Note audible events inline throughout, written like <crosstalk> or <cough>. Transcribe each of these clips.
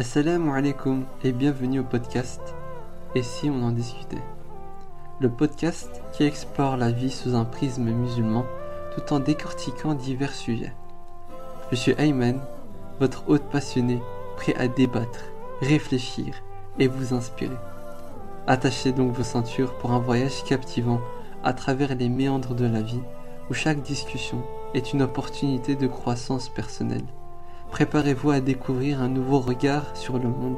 Assalamu alaikum et bienvenue au podcast Et si on en discutait? Le podcast qui explore la vie sous un prisme musulman tout en décortiquant divers sujets. Je suis Ayman, votre hôte passionné, prêt à débattre, réfléchir et vous inspirer. Attachez donc vos ceintures pour un voyage captivant à travers les méandres de la vie où chaque discussion est une opportunité de croissance personnelle. Préparez-vous à découvrir un nouveau regard sur le monde.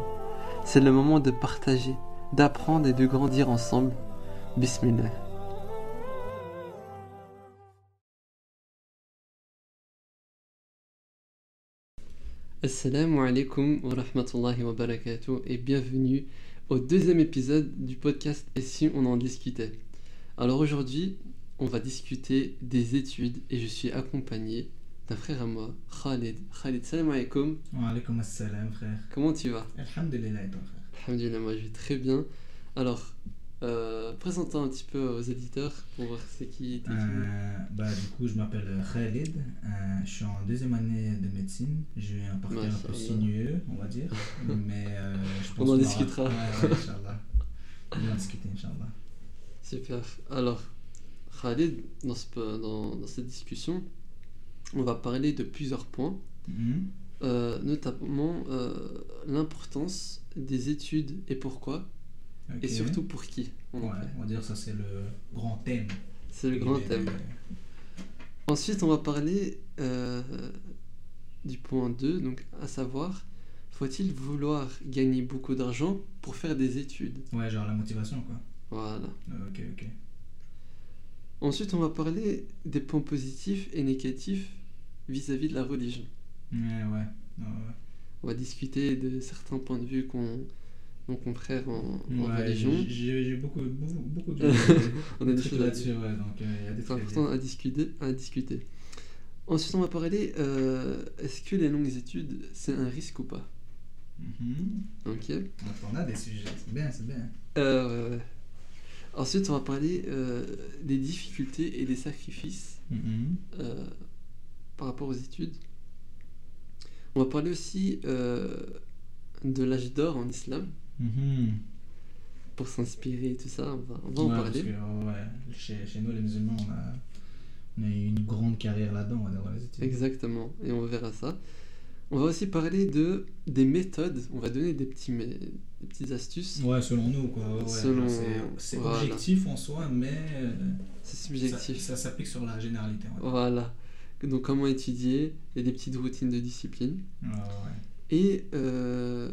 C'est le moment de partager, d'apprendre et de grandir ensemble. Bismillah. Assalamu alaikum wa rahmatullahi wa barakatuh et bienvenue au deuxième épisode du podcast Et si on en discutait? Alors aujourd'hui, on va discuter des études et je suis accompagné d'un frère à moi, Khalid. Khalid, salam alaikum. Wa alaikum assalam, frère. Comment tu vas? Alhamdulillah, et toi, frère? Alhamdulillah, moi je vais très bien. Alors, euh, présente-toi un petit peu aux éditeurs pour voir c'est qui. Euh, bah, Du coup, je m'appelle Khalid. Euh, je suis en deuxième année de médecine. J'ai un parcours un peu sinueux, on va dire. <laughs> Mais euh, je pense On en discutera. Ouais, ouais, Inch'Allah. On en discuter, Inch'Allah. Super. Alors, Khalid, dans, ce- dans, dans cette discussion, on va parler de plusieurs points, Mhm. euh, notamment euh, l'importance des études et pourquoi, et surtout pour qui on Ouais, va dire ça, c'est le grand thème. C'est le grand Et- thème. Ensuite, on va parler euh, du point 2, donc à savoir, faut-il vouloir gagner beaucoup d'argent pour faire des études? Ouais, genre la motivation, quoi. Voilà. Ok, ok. Ensuite, on va parler des points positifs et négatifs vis-à-vis de la religion. Ouais, ouais. On va discuter de certains points de vue qu'ont nos confrères en, en Ouais, religion. j'ai j'ai beaucoup, beaucoup, beaucoup de <laughs> On a des choses là-dessus, ouais, donc euh, il y a des C'est important à discuter, à discuter. Ensuite, on va parler euh, est-ce que les longues études, c'est un risque ou pas? Mhm. Ok. Donc, on a des sujets, c'est bien, c'est bien. Euh. Ensuite, on va parler des difficultés et des sacrifices Mhm. Par rapport aux études. On va parler aussi euh, de l'âge d'or en islam, Mhm. pour s'inspirer et tout ça, on va, on va en parler. Que, ouais, chez, chez nous, les musulmans, on a, on a eu une grande carrière là-dedans, dans les études. Exactement, et on verra ça. On va aussi parler de, des méthodes, on va donner des, petits, des petites astuces. Ouais, selon nous, quoi. Ouais, Selon- c'est- voilà. objectif en soi, mais euh, C'est ça, subjectif. ça s'applique sur la généralité. Voilà. Donc comment étudier, a des petites routines de discipline. Ouais. Et euh,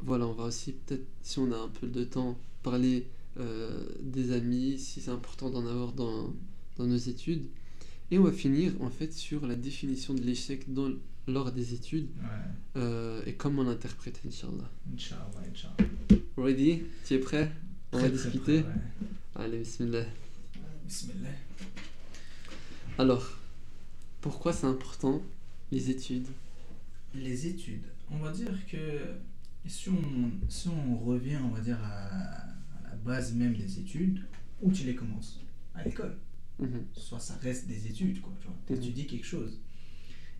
voilà, on va aussi peut-être, si on a un peu de temps, parler euh, des amis, si c'est important d'en avoir dans, dans nos études. Et on va finir en fait sur la définition de l'échec dans- lors des études Ouais. euh, et comment l'interpréter, Inch'Allah. Inch'Allah, Inch'Allah. Ready? Tu es prêt? On va Très, très discuter près, ouais. Allez, bismillah. Bismillah. Alors, pourquoi c'est important les études? Les études. On va dire que si on, si on revient, on va dire, à, à la base même des études, où tu les commences? À l'école. Mhm. Soit ça reste des études, quoi. Tu vois, Mhm. étudies quelque chose.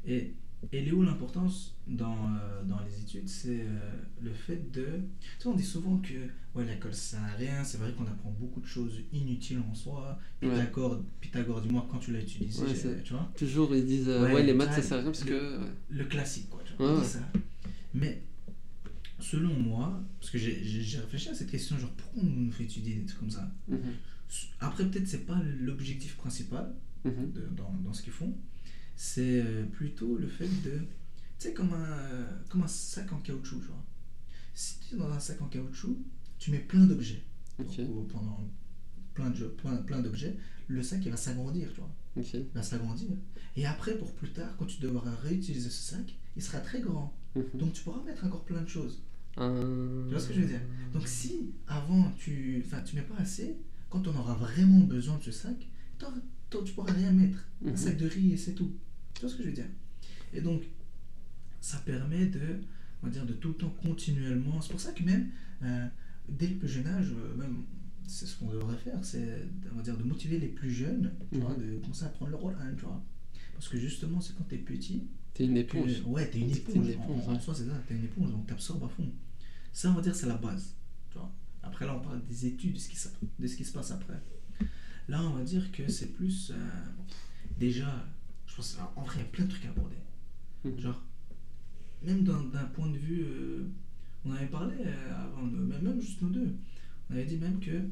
Et, et elle est où l'importance dans, euh, dans les études? C'est euh, le fait de. Tu sais, on dit souvent que ouais, l'école ça sert à rien. C'est vrai qu'on apprend beaucoup de choses inutiles en soi. Ouais. Pythagore, Pythagore dis-moi quand tu l'as utilisé, Ouais, tu vois? Toujours ils disent euh, ouais, les maths ça sert à rien parce le- que. le classique, quoi. Tu vois, ça. Mais selon moi, parce que j'ai- réfléchi à cette question, genre pourquoi on nous fait étudier des trucs comme ça? Mhm. Après, peut-être c'est pas l'objectif principal Mhm. de- dans, dans ce qu'ils font, c'est euh, plutôt le fait de. Tu sais, comme un, comme un sac en caoutchouc, genre. Si tu es dans un sac en caoutchouc, tu mets plein d'objets. Ok, Donc, pendant plein de plein, plein d'objets, le sac il va s'agrandir, tu vois. Il va s'agrandir. Et après, pour plus tard, quand tu devras réutiliser ce sac, il sera très grand. Mhm. Donc tu pourras mettre encore plein de choses. Euh, Tu vois ce que je veux dire? Donc si avant tu, enfin, tu mets pas assez, quand on aura vraiment besoin de ce sac, t'auras- tu pourras rien mettre. Un Mhm. sac de riz et c'est tout. Tu vois ce que je veux dire? Et donc ça permet de, on va dire, de tout le temps continuellement. C'est pour ça que même euh, dès le plus jeune âge, euh, même c'est ce qu'on devrait faire, c'est on va dire de motiver les plus jeunes, tu vois, Mhm. de commencer à prendre le rôle, hein, tu vois. Parce que justement, c'est quand tu es petit T'es une que- éponge. ouais, t'es une T'es éponge. une en- éponge, en, ouais. soi, c'est ça, t'es une éponge, donc t'absorbes à fond. Ça, on va dire, c'est la base. Tu vois. Après, là, on parle des études, de ce qui, se- de ce qui se passe après. Là, on va dire que c'est plus. euh, déjà, je pense, en vrai, il y a plein de trucs à aborder. Mhm. Genre, même d'un point de vue. euh, on avait parlé euh, avant, même, même juste nous deux. On avait dit même que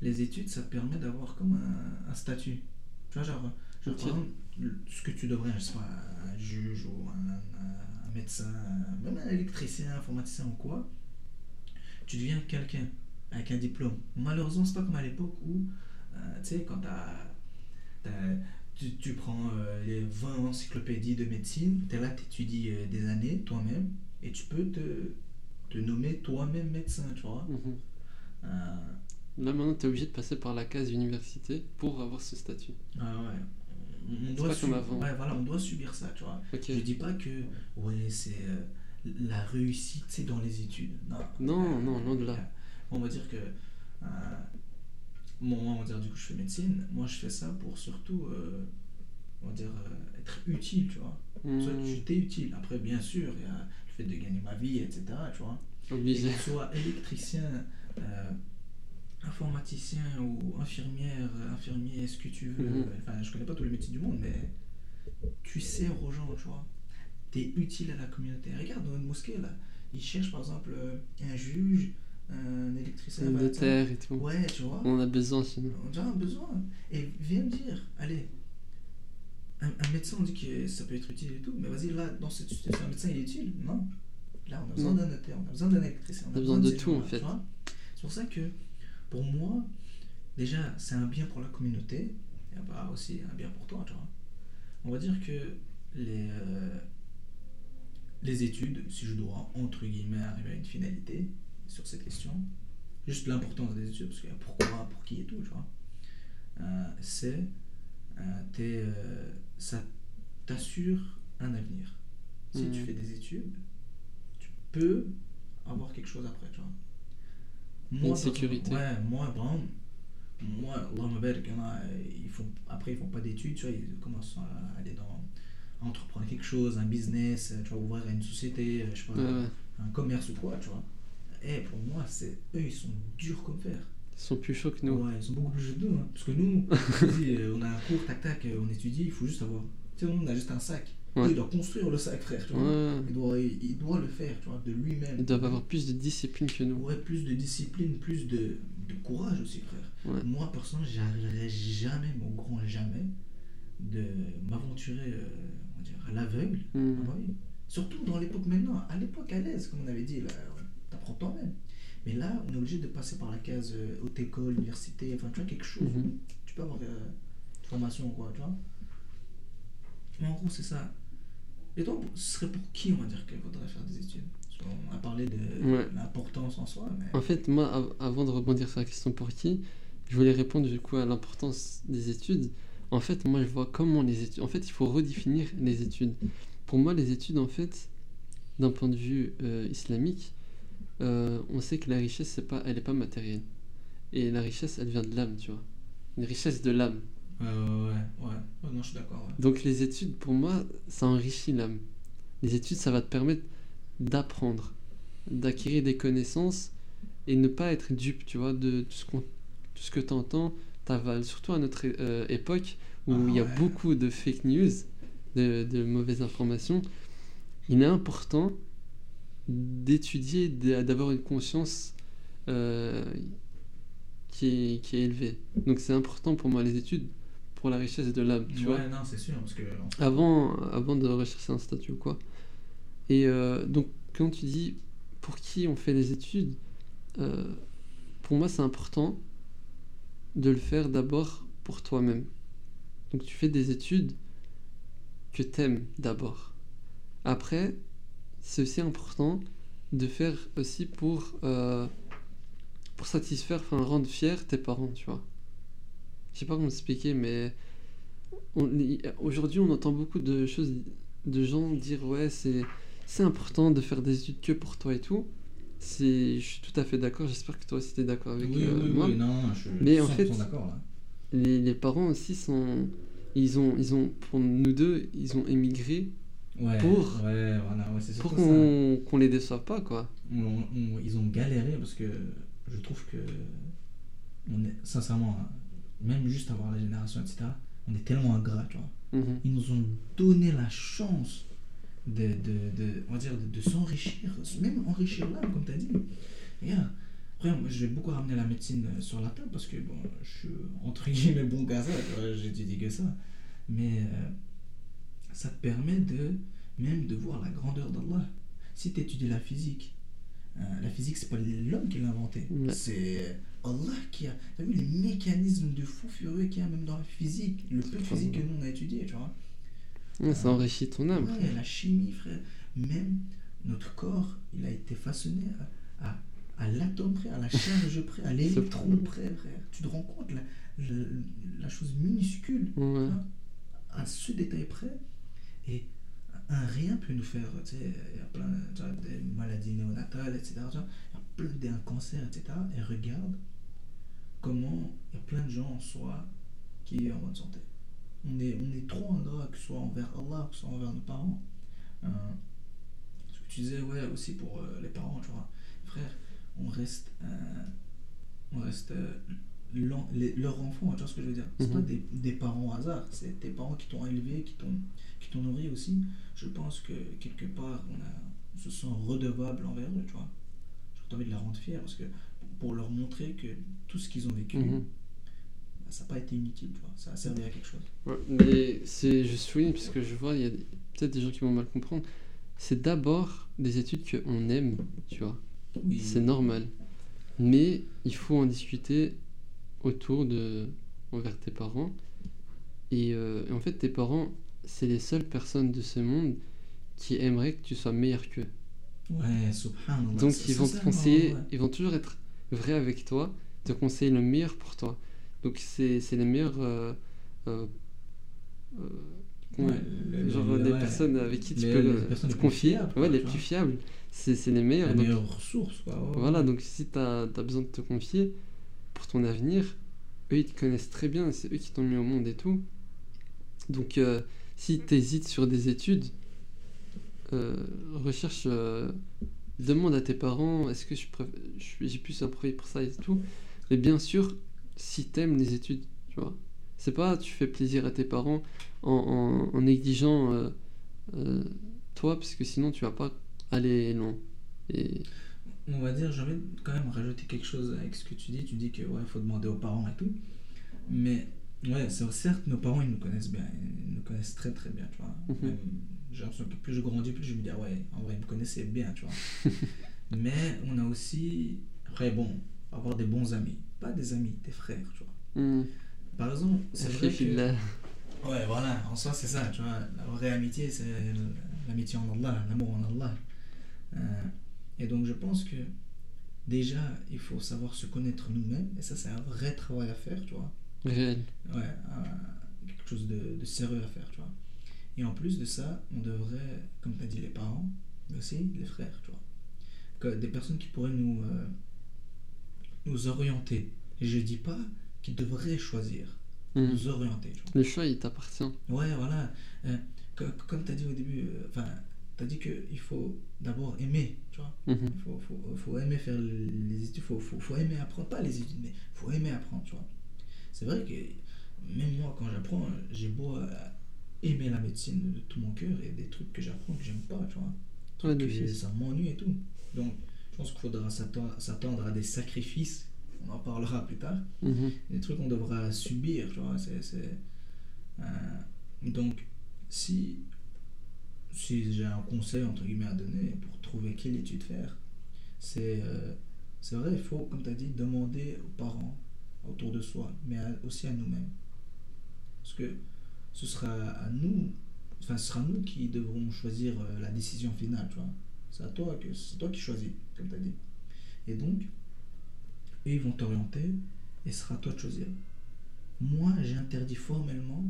les études, ça te permet d'avoir comme un, un statut. Tu vois, genre, genre par exemple, ce que tu devrais, je sais pas, un juge ou un, un- un médecin, un- même un électricien, informaticien ou quoi, tu deviens quelqu'un avec un diplôme. Malheureusement, c'est pas comme à l'époque où, euh, tu sais, quand t'as- tu, tu prends euh, les 20 encyclopédies de médecine, tu es là, tu étudies des années toi-même, et tu peux te, te nommer toi-même médecin, tu vois. Mhm. Euh, Là maintenant, t'es obligé de passer par la case université pour avoir ce statut. ah ouais. On, doit pas comme subir- avant. ouais, voilà, on doit subir ça, tu vois. Ok. Je dis pas que ouais, c'est euh, la réussite, c'est dans les études. Non, Non, non, de là. euh, On va dire que. Bon, moi, on va dire, du coup, je fais médecine. Moi, je fais ça pour surtout. euh, on va dire euh, être utile, tu vois. Soit Mhm. tu t'es utile. Après, bien sûr, il y a le fait de gagner ma vie, etc. Tu vois. Obligé. que tu sois électricien, euh, informaticien ou infirmière, infirmier, ce que tu veux. Mhm. Enfin, je connais pas tous les métiers du monde, mais tu sers aux gens, tu vois. Tu es utile à la communauté. Regarde, dans une mosquée, là, ils cherchent par exemple un juge, un électricien, Un notaire et tout. Ouais, tu vois. On a besoin nous. On a besoin. Et viens me dire, allez, un, un médecin, on dit que ça peut être utile et tout, mais vas-y, là, dans cette situation, un médecin, il est utile? Non. Là, on a besoin Non. d'un notaire, on a besoin d'un électricien, on a, On a besoin de tout, en fait. tu vois. C'est pour ça que, pour moi, déjà, c'est un bien pour la communauté, et bah, aussi un bien pour toi, tu vois. On va dire que les, euh, les études, si je dois, entre guillemets, arriver à une finalité sur cette question, juste l'importance des études, parce qu'il y a pourquoi, pour qui et tout, tu vois, euh, c'est, euh, euh, ça t'assure un avenir. Si tu fais des études, tu peux avoir quelque chose après, tu vois. Une par sécurité. Ouais, moi, exemple, moi, Allah me barik, il y en a, euh, ils font, après ils font pas d'études, tu vois, ils commencent à aller dans, à entreprendre quelque chose, un business, tu vois, ouvrir une société, euh, je sais pas, ouais. un commerce ou quoi, tu vois. Et pour moi, c'est eux, ils sont durs comme fer. Ils sont plus chauds que nous. Ouais, ils sont beaucoup plus jeux de nous. hein. Parce que nous, <laughs> euh, on a un cours, tac tac, euh, on étudie, il faut juste avoir. Tu sais, on a juste un sac. Ouais. Eux, il doit construire le sac, frère, tu vois. Ouais. Il, doit, il, il doit le faire, tu vois, de lui-même. Ils doivent avoir plus de discipline que nous. Ouais, plus de discipline, plus de, de courage aussi, frère. Ouais. Moi, personnellement, j'arriverai jamais, mais au grand jamais, de m'aventurer, euh, on à l'aveugle. Oui. Surtout dans l'époque maintenant. À l'époque, à l'aise, comme on avait dit, là, toi-même. Mais là, on est obligé de passer par la case euh, haute école, université, enfin, tu vois, quelque chose. Mhm. Tu peux avoir euh, une formation, quoi, tu vois. Mais en gros, c'est ça. Et toi, ce serait pour qui, on va dire, qu'il faudrait faire des études? Qu'on a parlé de Ouais. l'importance en soi, mais. En fait, moi, av- avant de rebondir sur la question pour qui, je voulais répondre du coup à l'importance des études. En fait, moi, je vois comment les études. En fait, il faut redéfinir les études. Pour moi, les études, en fait, d'un point de vue euh, islamique, euh, on sait que la richesse, c'est pas, elle n'est pas matérielle. Et la richesse, elle vient de l'âme, tu vois. Une richesse de l'âme. Ouais, ouais, ouais. ouais. Non, je suis d'accord. ouais. Donc les études, pour moi, ça enrichit l'âme. Les études, ça va te permettre d'apprendre, d'acquérir des connaissances et ne pas être dupe, tu vois, de tout ce, qu'on, tout ce que tu entends. Surtout à notre euh, époque où Ah il y a ouais. beaucoup de fake news, de, de mauvaises informations. Il est important d'étudier, d'avoir une conscience euh, qui, est, qui est élevée. Donc c'est important pour moi les études pour la richesse de l'âme, tu vois ouais, non, c'est sûr, parce que. avant, avant de rechercher un statut ou quoi. Et euh, donc, quand tu dis pour qui on fait les études, euh, pour moi, c'est important de le faire d'abord pour toi-même. Donc, tu fais des études que t'aimes d'abord. Après, c'est aussi important de faire aussi pour, euh, pour satisfaire, enfin, rendre fier tes parents, tu vois. Je sais pas comment expliquer, mais aujourd'hui, on entend beaucoup de choses, de gens dire ouais, c'est c'est important de faire des études que pour toi et tout. Je suis tout à fait d'accord. J'espère que toi aussi t'es d'accord avec oui, euh, oui, moi. oui, non, je Mais en 100% fait- là. Les, les parents aussi sont, ils ont, ils ont, pour nous deux, ils ont émigré Ouais, Pour- ouais, voilà, ouais, c'est pour qu'on les déçoive pas, quoi. On- on- ils ont galéré parce que je trouve que, on est, sincèrement, même juste avoir la génération, etc., on est tellement ingrats, tu vois. Mhm. Ils nous ont donné la chance de, de, de, on va dire, de, de s'enrichir, même enrichir l'âme, comme tu as dit. Regarde, après, moi, je vais beaucoup ramener la médecine euh, sur la table parce que bon, je suis entre guillemets bon vois, j'étudie que ça. Mais euh, ça te permet de même de voir la grandeur d'Allah. Si tu étudies la physique, euh, la physique, c'est pas l'homme qui l'a inventé, Ouais. c'est Allah qui a. T'as vu les mécanismes de fou furieux qu'il y a même dans la physique, le peu de physique que nous on a étudié, tu vois. Ouais, ça enrichit ton âme. Ouais, la chimie, frère. Même notre corps, il a été façonné à, à, à l'atome près, à la charge <laughs> près, à l'électron près, frère. Tu te rends compte, la, la, la chose minuscule, Ouais. hein, à ce détail près. Et un rien peut nous faire, tu sais, il y a plein tu vois, de maladies néonatales, etc. tu vois, Il y a plein d'un cancer, etc. Et regarde comment il y a plein de gens en soi qui est en bonne santé. On est, on est trop ingrat, que ce soit envers Allah, que ce soit envers nos parents. Euh, ce que tu disais, ouais, aussi pour euh, les parents, tu vois. Frère, on reste, euh, on reste leur enfant, tu vois ce que je veux dire. C'est Mhm. pas des, des parents au hasard, c'est tes parents qui t'ont élevé, qui t'ont qui t'ont nourri aussi. Je pense que quelque part, on, a, on se sent redevable envers eux, tu vois. J'ai envie de les rendre fiers parce que pour, leur montrer que tout ce qu'ils ont vécu, Mhm. bah, ça n'a pas été inutile, tu vois. Ça a servi à quelque chose. Ouais, mais c'est, je souligne, parce que je vois, il y a peut-être des gens qui vont mal comprendre. C'est d'abord des études qu'on aime, tu vois. Oui. C'est normal. Mais il faut en discuter autour de. envers tes parents. Et, euh, et en fait, tes parents, c'est les seules personnes de ce monde qui aimeraient que tu sois meilleur qu'eux. Ouais, subhanallah. Donc ils vont te conseiller, ouais. ils vont toujours être vrais avec toi, te conseiller le meilleur pour toi. Donc c'est les meilleurs euh, euh, euh, con- Ouais, le- genre le- des ouais, personnes avec qui tu les- peux les le- te les confier. fiables, ouais, les plus fiables. C'est les meilleurs. La Donc, meilleure ressource, quoi. voilà, donc si tu as, besoin de te confier pour ton avenir, eux ils te connaissent très bien, c'est eux qui t'ont mis au monde et tout. Donc euh, si tu hésites sur des études, euh, recherche, euh, demande à tes parents, est-ce que je j'ai plus un profil pour ça et tout. Mais bien sûr, si t'aimes les études, tu vois. C'est pas tu fais plaisir à tes parents en, en- en négligeant euh, toi, parce que sinon tu vas pas aller loin. On va dire, j'ai envie de quand même rajouter quelque chose avec ce que tu dis. Tu dis que ouais, faut demander aux parents et tout. Mais ouais, certes, nos parents ils nous connaissent bien, ils nous connaissent très très bien, tu vois. Mhm. Même, J'ai l'impression que plus je grandis, plus je me dis ah ouais, en vrai ils me connaissaient bien, tu vois. <laughs> Mais on a aussi, après bon, avoir des bons amis, pas des amis, des frères, tu vois. hmm, Par exemple, c'est vrai que Alhamdulillah. Ouais, voilà, en soi, c'est ça, tu vois. La vraie amitié, c'est l'amitié en Allah, l'amour en Allah. Euh, et donc, je pense que déjà, il faut savoir se connaître nous-mêmes, et ça, c'est un vrai travail à faire, tu vois. Réel. Ouais, un- quelque chose de, de sérieux à faire, tu vois. Et en plus de ça, on devrait, comme tu as dit, les parents, mais aussi les frères, tu vois. Que des personnes qui pourraient nous, euh, nous orienter. Et je dis pas qu'ils devraient choisir, Hmm. nous orienter, tu vois. Le choix il t'appartient. Ouais, voilà. Euh, co- comme tu as dit au début, euh, enfin, tu as dit qu'il faut d'abord aimer, tu vois. Mhm. Il faut, faut, faut aimer faire les études, il faut, faut, faut aimer apprendre, pas les études, mais il faut aimer apprendre, tu vois. C'est vrai que même moi, quand j'apprends, j'ai beau euh, aimer la médecine de tout mon cœur, et des trucs que j'apprends que j'aime pas, tu vois. Ouais, Que ça m'ennuie et tout. Donc, je pense qu'il faudra s'attendre à des sacrifices, on en parlera plus tard Mhm. des trucs qu'on devra subir, tu vois. C'est, c'est, euh, donc, si, si j'ai un conseil, entre guillemets, à donner pour trouver quelle étude faire, c'est, euh, c'est vrai, il faut, comme tu as dit, demander aux parents autour de soi, mais à- aussi à nous-mêmes. Parce que ce sera à nous, enfin, ce sera nous qui devrons choisir euh, la décision finale, tu vois. C'est à toi que c'est toi qui choisis, comme tu as dit. Et donc, eux, ils vont t'orienter et ce sera à toi de choisir. Moi, j'ai interdit formellement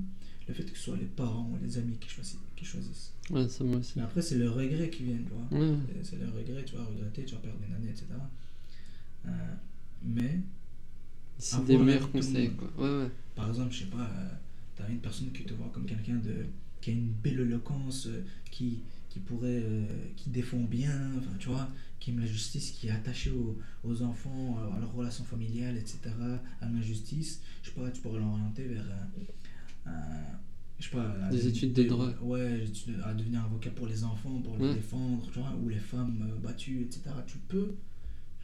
le fait que ce soit les parents ou les amis qui choisissent. Qui choisissent. Ouais, ça moi aussi. Mais après, c'est le regret qui vient, tu vois. Ouais. C'est- C'est le regret, tu vas regretter, tu vas perdre une année, etc. Euh, mais, C'est des meilleurs de conseils, quoi. Ouais, ouais. par exemple, je sais pas, tu as une personne qui te voit comme quelqu'un de qui a une belle éloquence, euh, qui, qui pourrait, euh, qui défend bien, enfin, tu vois, qui aime la justice, qui est attaché aux, aux enfants, à leurs relations familiales, etc., à l'injustice, je sais pas, tu pourrais l'orienter vers je sais pas, Des de- études de droit. Ouais, à devenir avocat pour les enfants, pour les défendre, tu vois, ou les femmes euh, battues, etc. Tu peux,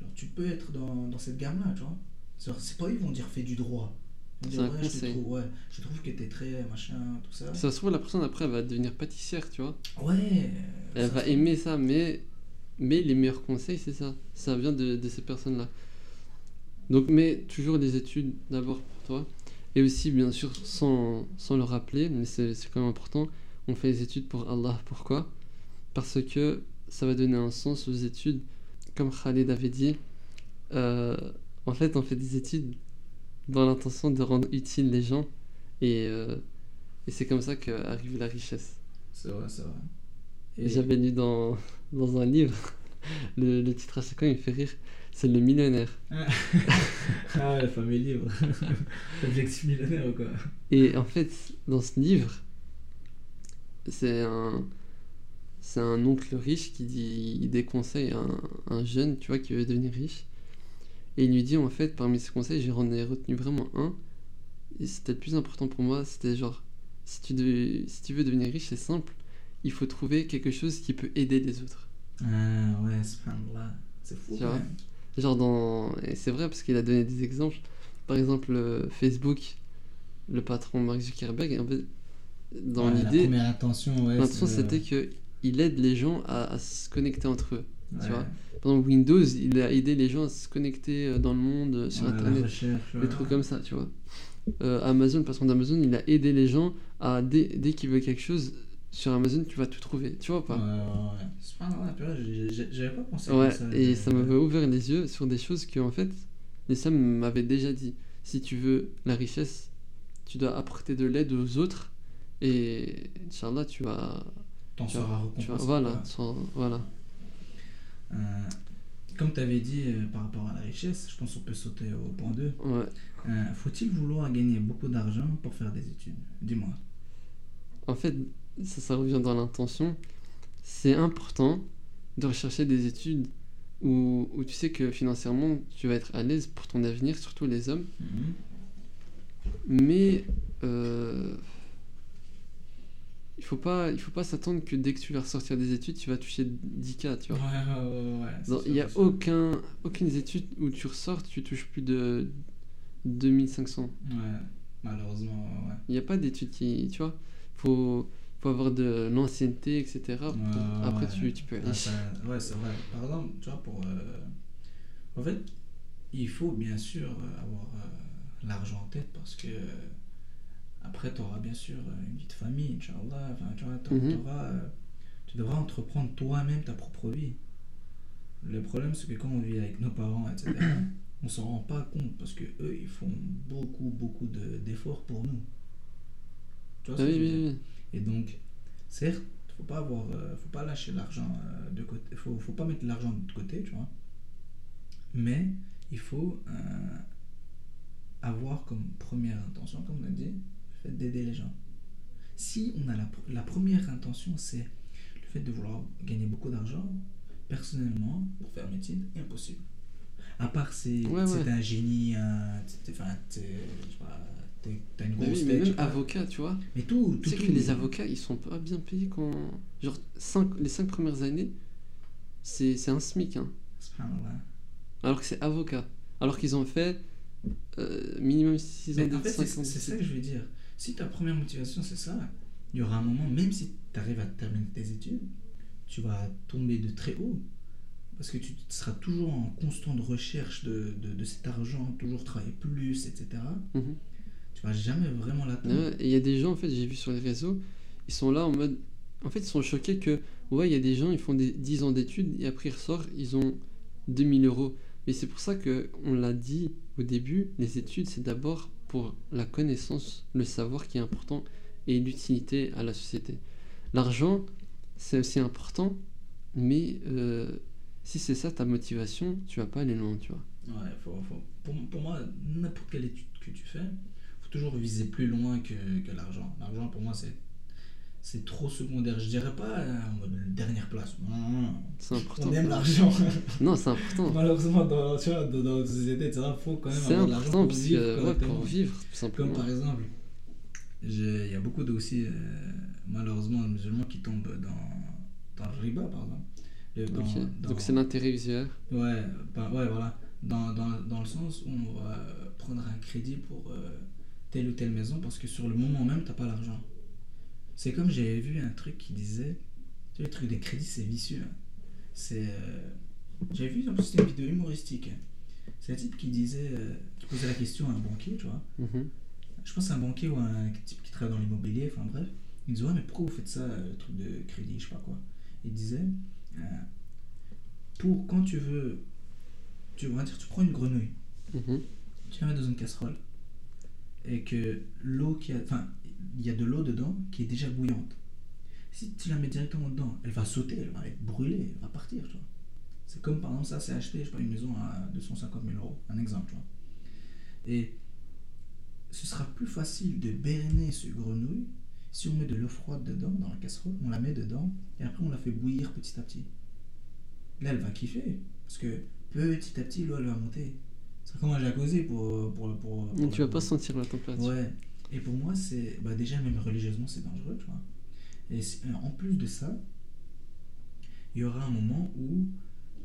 genre, tu peux être dans, dans cette gamme-là, tu vois. C'est pas eux qui vont dire fais du droit. Ils vont C'est dire, ouais, je te trouve, ouais, je trouve que t'es très machin, tout ça. Ça se trouve, la personne après elle va devenir pâtissière, tu vois. Ouais. Elle va aimer ça, mais, mais les meilleurs conseils, c'est ça. Ça vient de, de ces personnes-là. Donc, mais toujours les études d'abord pour toi. Et aussi, bien sûr, sans, sans le rappeler, mais c'est c'est quand même important, on fait les études pour Allah. Pourquoi? Parce que ça va donner un sens aux études. Comme Khalid avait dit, euh, en fait, on fait des études dans l'intention de rendre utiles les gens. Et, euh, et c'est comme ça qu'arrive la richesse. C'est vrai, c'est vrai. Et J'avais lu dans, dans un livre, <laughs> le, le titre à chaque fois il me fait rire, c'est Le Millionnaire. ah, <laughs> le fameux livre. <laughs> L'objectif millionnaire ou quoi? Et en fait, dans ce livre, c'est un, c'est un oncle riche qui dit, il déconseille un, un jeune, tu vois, qui veut devenir riche. Et il lui dit, en fait, parmi ses conseils, j'en ai retenu vraiment un. Et c'était le plus important pour moi, c'était genre, si tu, de- si tu veux devenir riche, c'est simple, il faut trouver quelque chose qui peut aider les autres. Ah, ouais. C'est fou, Tu quand vois même. Genre dans... Et c'est vrai parce qu'il a donné des exemples. Par exemple, euh, Facebook, le patron Mark Zuckerberg, en fait, dans Ouais, La l'idée, première intention, ouais. l'intention c'était que il aide les gens à, à se connecter entre eux. tu vois. Exemple, Windows, il a aidé les gens à se connecter euh, dans le monde, euh, sur Ouais, Internet, des ouais. trucs comme ça, tu vois. Euh, Amazon, le patron d'Amazon, il a aidé les gens à, dès, dès qu'il veut quelque chose, sur Amazon, tu vas tout trouver, tu vois ou Ouais, pas ouais, ouais. J'ai- j'ai- j'avais pas pensé Ouais, comme ça. et ça m'avait ouvert les yeux sur des choses que, en fait, l'islam m'avait déjà dit. Si tu veux la richesse, tu dois apporter de l'aide aux autres, et Inch'Allah, tu vas. T'en tu vas- seras récompensé. voilà, sans- voilà. Euh, comme tu avais dit euh, par rapport à la richesse, je pense qu'on peut sauter au point 2. Ouais. Euh, Faut-il vouloir gagner beaucoup d'argent pour faire des études? Dis-moi. En fait, ça, ça revient dans l'intention. C'est important de rechercher des études où, où tu sais que financièrement, tu vas être à l'aise pour ton avenir, surtout les hommes. Mais euh, il faut pas, il faut pas s'attendre que dès que tu vas ressortir des études, tu vas toucher 10K, tu vois. ouais, ouais. ouais, c'est Dans- sûr, Il n'y a aucun, aucune étude où tu ressors, tu touches plus de 2500. Ouais, malheureusement, ouais. Il n'y a pas d'études qui, tu vois, faut, faut avoir de l'ancienneté, etc. après, tu, tu peux aller. ouais, c'est vrai. Par exemple, tu vois, pour. euh, En fait, il faut bien sûr euh, avoir euh, l'argent en tête parce que. Après, tu auras bien sûr euh, une vie de famille, Inch'Allah. Enfin, tu vois, t'auras- Mhm. euh, tu devras entreprendre toi-même ta propre vie. Le problème, c'est que quand on vit avec nos parents, etc., <clears throat> on s'en rend pas compte parce que eux, ils font beaucoup, beaucoup de- d'efforts pour nous. Tu vois ce que oui, je veux dire? et donc, certes, faut pas avoir, euh, faut pas lâcher l'argent euh, de côté, faut, faut pas mettre l'argent de côté, tu vois. Mais il faut euh, avoir comme première intention, comme on a dit, fait d'aider les gens. Si on a la, pr- la première intention, c'est le fait de vouloir gagner beaucoup d'argent, personnellement, pour faire médecine, impossible. À part si Ouais, c'est ouais. un génie, un, t'as une Bah grosse oui, mais même avocat, tu vois. Mais tout, Tu tout, sais que les avocats, ils sont pas bien payés quand. Genre, cinq- les 5 premières années, c'est c'est un SMIC. Hein. Alors que c'est avocat. Alors qu'ils ont fait euh, minimum 6 ans d'études, fait, c'est 5 c'est ça que je veux dire. Si ta première motivation, c'est ça, il y aura un moment, même si tu arrives à terminer tes études, tu vas tomber de très haut. Parce que tu seras toujours en constante recherche de, de, de cet argent, toujours travailler plus, etc. Mhm. Tu vas jamais vraiment l'atteindre. Il y a des gens, en fait, j'ai vu sur les réseaux, ils sont là en mode. En fait, ils sont choqués que, ouais, il y a des gens, ils font des 10 ans d'études et après ils ressortent, ils ont 2000 euros. Mais c'est pour ça que on l'a dit au début, les études, c'est d'abord la connaissance, le savoir qui est important et l'utilité à la société. L'argent, c'est aussi important, mais euh, si c'est ça ta motivation, tu vas pas aller loin, tu vois. Pour, moi, n'importe quelle étude que tu fais, faut toujours viser plus loin que l'argent. L'argent, pour moi, c'est c'est trop secondaire. Je dirais pas euh, en mode dernière place. Non, non, non. C'est important. On aime l'argent. Non, c'est important. <laughs> Malheureusement, dans, tu vois, dans, dans il faut quand même avoir de l'argent pour parce vivre que, ouais, correctement. pour vivre, tout Comme simplement. par exemple, il y a beaucoup de aussi, euh, malheureusement, de musulmans qui tombent dans, dans le riba, par exemple. Le- dans- Ok. dans- Donc c'est l'intérêt usuaire. Ouais, bah, ouais, voilà. Dans, dans, dans le sens où on va prendre un crédit pour euh, telle ou telle maison parce que sur le moment même, t'as pas l'argent. C'est comme j'avais vu un truc qui disait, tu sais, le truc des crédits, c'est vicieux. hein. C'est, euh, j'avais vu, en plus, c'était une vidéo humoristique. C'est un type qui disait, euh, qui posait la question à un banquier, tu vois. Mhm. Je pense c'est un banquier ou un type qui travaille dans l'immobilier, enfin bref. Il disait, ouais, mais pourquoi vous faites ça, euh, le truc de crédit, je sais pas quoi. Il disait, euh, pour quand tu veux, tu vas dire, tu prends une grenouille, Mhm. tu la mets dans une casserole, et que l'eau qui a, enfin, il y a de l'eau dedans qui est déjà bouillante. Si tu la mets directement dedans, elle va sauter, elle va être brûlée, elle va partir, tu vois. C'est comme par exemple ça, c'est acheté, je sais pas, une maison à 250 000 euros, un exemple, tu vois. Et ce sera plus facile de berner ce grenouille si on met de l'eau froide dedans, dans la casserole, on la met dedans, et après on la fait bouillir petit à petit. Là, elle va kiffer, parce que petit à petit, l'eau, elle va monter. C'est comme un jacuzzi pour... pour, pour, pour tu vas pas sentir la température. Ouais. Et pour moi, c'est. Bah déjà, même religieusement, c'est dangereux, tu vois. Et c'est- en plus de ça, il y aura un moment où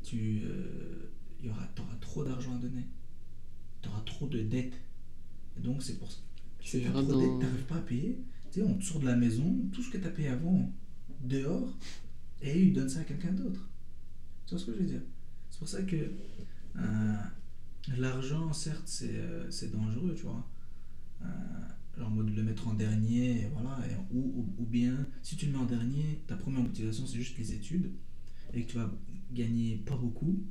tu. euh, y aura, auras trop d'argent à donner. Tu auras trop de dettes. Et donc, c'est pour ça. Tu verras trop de dettes, t'arrives pas à payer. Tu sais, on te sort de la maison, tout ce que tu as payé avant, dehors, et ils donnent ça à quelqu'un d'autre. Tu vois ce que je veux dire? C'est pour ça que. euh, L'argent, certes, c'est euh, dangereux, tu vois. Euh, en mode de le mettre en dernier, et voilà. Et, ou, ou, ou bien, si tu le mets en dernier, ta première motivation, c'est juste les études, et que tu vas gagner pas beaucoup,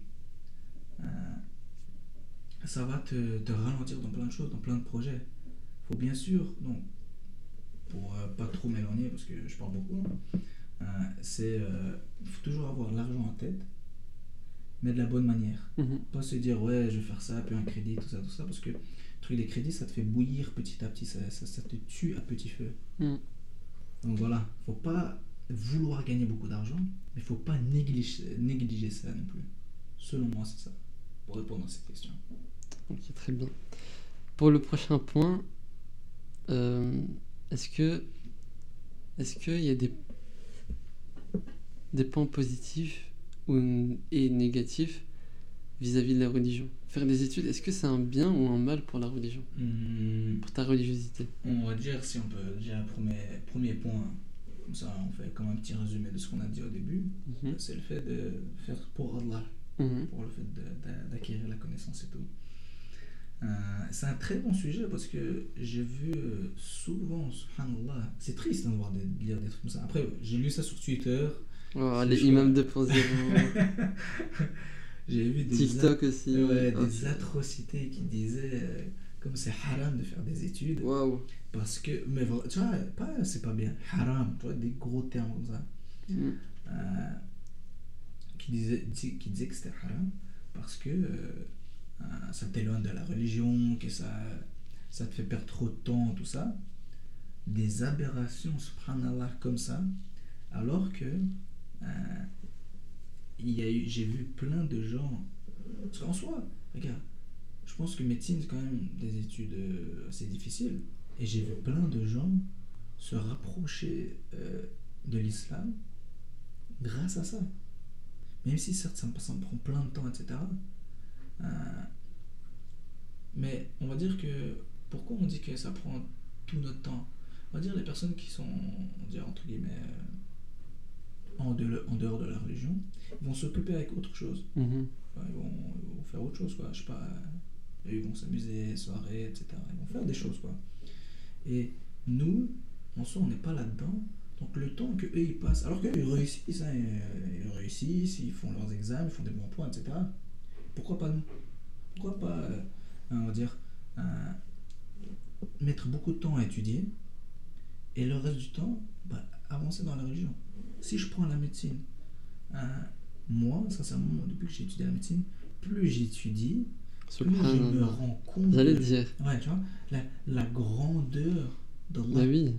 euh, ça va te, te ralentir dans plein de choses, dans plein de projets. faut bien sûr, donc, pour euh, pas trop m'éloigner, parce que je parle beaucoup, hein, euh, c'est. euh, Il faut toujours avoir l'argent en tête, mais de la bonne manière. Mhm. Pas se dire ouais je vais faire ça, puis un crédit, tout ça, tout ça, parce que truc des crédits ça te fait bouillir petit à petit, ça, ça, ça te tue à petit feu. Mm. Donc voilà, faut pas vouloir gagner beaucoup d'argent, mais faut pas négliger, négliger ça non plus. Selon moi c'est ça, pour répondre à cette question. Ok, très bien. Pour le prochain point, euh, est-ce que est-ce qu'il y a des des points positifs ou, et négatifs vis-à-vis de la religion? Faire des études, est-ce que c'est un bien ou un mal pour la religion Pour ta religiosité on va dire si on peut dire premier, premier point, comme ça on fait comme un petit résumé de ce qu'on a dit au début, Mhm. c'est le fait de faire pour Allah. Mhm. pour le fait de- d'a- d'acquérir la connaissance et tout. Euh, c'est un très bon sujet parce que j'ai vu euh, souvent, subhanallah, c'est triste hein, de, voir des- de lire des trucs comme ça. Après, j'ai lu ça sur Twitter, Oh, les imams 2.0, <laughs> j'ai vu des, TikTok aussi. ouais, Ah, des atrocités qui disaient euh, comme c'est haram de faire des études Waouh. parce que, mais tu vois, pas, c'est pas bien, haram, tu vois, des gros termes comme ça. Mhm. Euh, qui, disait, di- qui disait que c'était haram parce que euh, ça t'éloigne de la religion, que ça, ça te fait perdre trop de temps, tout ça. Des aberrations, subhanallah, comme ça, alors que euh, j'ai vu plein de gens. Parce qu'en soi, regarde, je pense que médecine, c'est quand même des études euh, assez difficiles. Et j'ai vu plein de gens se rapprocher euh, de l'islam grâce à ça. Même si certes ça ça me prend plein de temps, etc. Euh, mais on va dire que pourquoi on dit que ça prend tout notre temps? On va dire les personnes qui sont, on dire entre guillemets, en, de- en dehors de la religion, ils vont s'occuper avec autre chose. Mhm. Enfin, ils, vont, ils vont faire autre chose, quoi. Je sais pas. euh, Ils vont s'amuser, soirée, etc. Ils vont faire des choses, quoi. Et nous, en soi, on n'est pas là-dedans. Donc le temps que eux ils passent, alors qu'eux ils réussissent, hein, ils réussissent, ils font leurs examens, ils font des bons points, etc. Pourquoi pas nous? Pourquoi pas, euh, on va dire, euh, mettre beaucoup de temps à étudier et le reste du temps, bah, avancer dans la religion? Si je prends la médecine, euh, moi, sincèrement, depuis que j'ai étudié la médecine, plus j'étudie, plus je me rends compte J'allais de- dire. Ouais, tu vois, la, la grandeur Bah d'Allah. oui.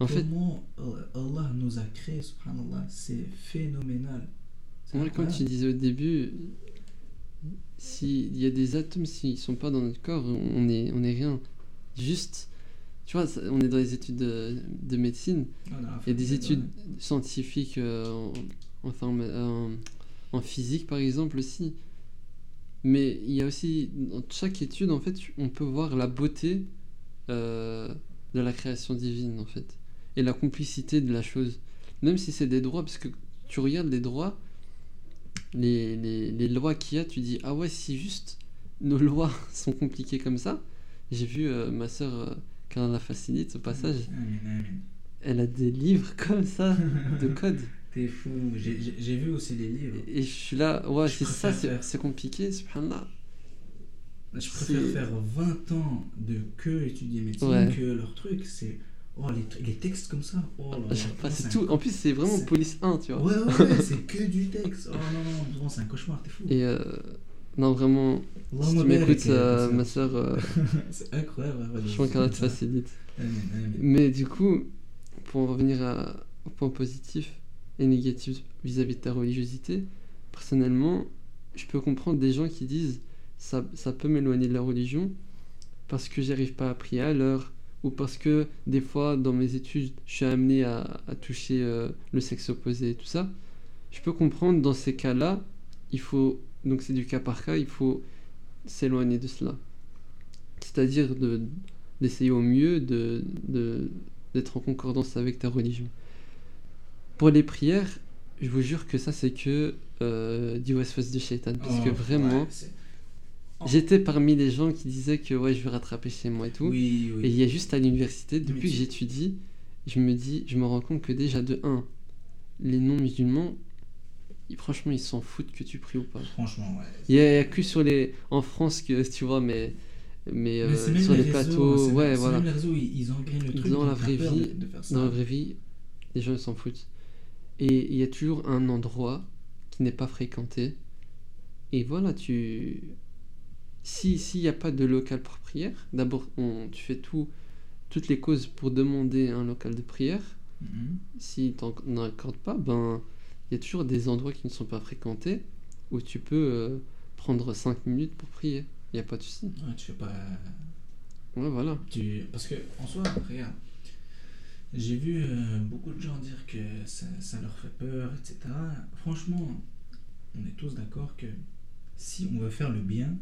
En fait, Comment euh, Allah nous a créés, subhanallah, c'est phénoménal. C'est moi, quand tu disais au début, s'il y a des atomes, s'ils sont pas dans notre corps, on est, on est rien. Juste, tu vois, on est dans les études de, de médecine. Il y a des ouais. études scientifiques euh, en, en, pharma- en- physique, par exemple, aussi. Mais il y a aussi, dans chaque étude, en fait, on peut voir la beauté euh, de la création divine, en fait. Et la complicité de la chose. Même si c'est des droits, parce que tu regardes les droits, les, les, les lois qu'il y a, tu dis, ah ouais, si juste nos lois <laughs> sont compliquées comme ça. J'ai vu euh, ma soeur, euh, la facilite au passage, elle a des livres comme ça de <laughs> code. T'es fou. J'ai- vu aussi les livres. Et je suis là, ouais, c'est ça, c'est faire. c'est compliqué, subhanallah. Je préfère faire 20 ans de que étudier médecine Ouais. que leur truc. C'est. Oh, les, textes comme ça. Oh là là. Enfin, c'est tout. En plus, c'est vraiment police 1, tu vois. Ouais, ouais, ouais, c'est <laughs> que du texte. Oh non, c'est un cauchemar, t'es fou. Et euh, non, vraiment, si tu m'écoutes, euh, ma soeur, euh, <laughs> C'est incroyable. ouais, franchement, qu'Allah te facilite. Amen, amen. Mais du coup, pour en revenir à- au point positif et négatif vis-à-vis de ta religiosité, personnellement, je peux comprendre des gens qui disent ça, ça peut m'éloigner de la religion parce que j'arrive pas à prier à l'heure ou parce que des fois dans mes études je suis amené à, à toucher euh, le sexe opposé et tout ça. Je peux comprendre dans ces cas-là, il faut donc c'est du cas par cas, il faut s'éloigner de cela. C'est-à-dire de d'essayer au mieux de, de- d'être en concordance avec ta religion. Pour les prières, je vous jure que ça c'est que euh, du de shaitan. Parce que Oh, vraiment, ouais, Oh. j'étais parmi les gens qui disaient que ouais, je vais rattraper chez moi et tout. Oui, Et il y a juste à l'université, depuis que tu- j'étudie, je me dis, je me rends compte que déjà de 1, les non-musulmans, franchement, ils s'en foutent que tu pries ou pas. Franchement, ouais. Il y, a que sur les, en France que tu vois, mais, mais, euh, Mais c'est même sur les, plateaux, ouais, même- voilà. même les réseaux, ils, ils engrainent le truc. Dans la vraie vie, de- de faire ça. Dans la vraie vie, les gens ils s'en foutent. Et il y a toujours un endroit qui n'est pas fréquenté. Et voilà, tu. Si s'il n'y a pas de local pour prière, d'abord tu fais tout, toutes les causes pour demander un local de prière. Mhm. Si tu n'en accordes pas, ben il y a toujours des endroits qui ne sont pas fréquentés où tu peux euh, prendre 5 minutes pour prier. Il n'y a pas de souci. Ouais, tu fais pas. Ouais, voilà. Tu... Parce que, en soi, regarde, j'ai vu euh, beaucoup de gens dire que ça, ça leur fait peur, etc. Franchement, on est tous d'accord que si on veut faire le bien,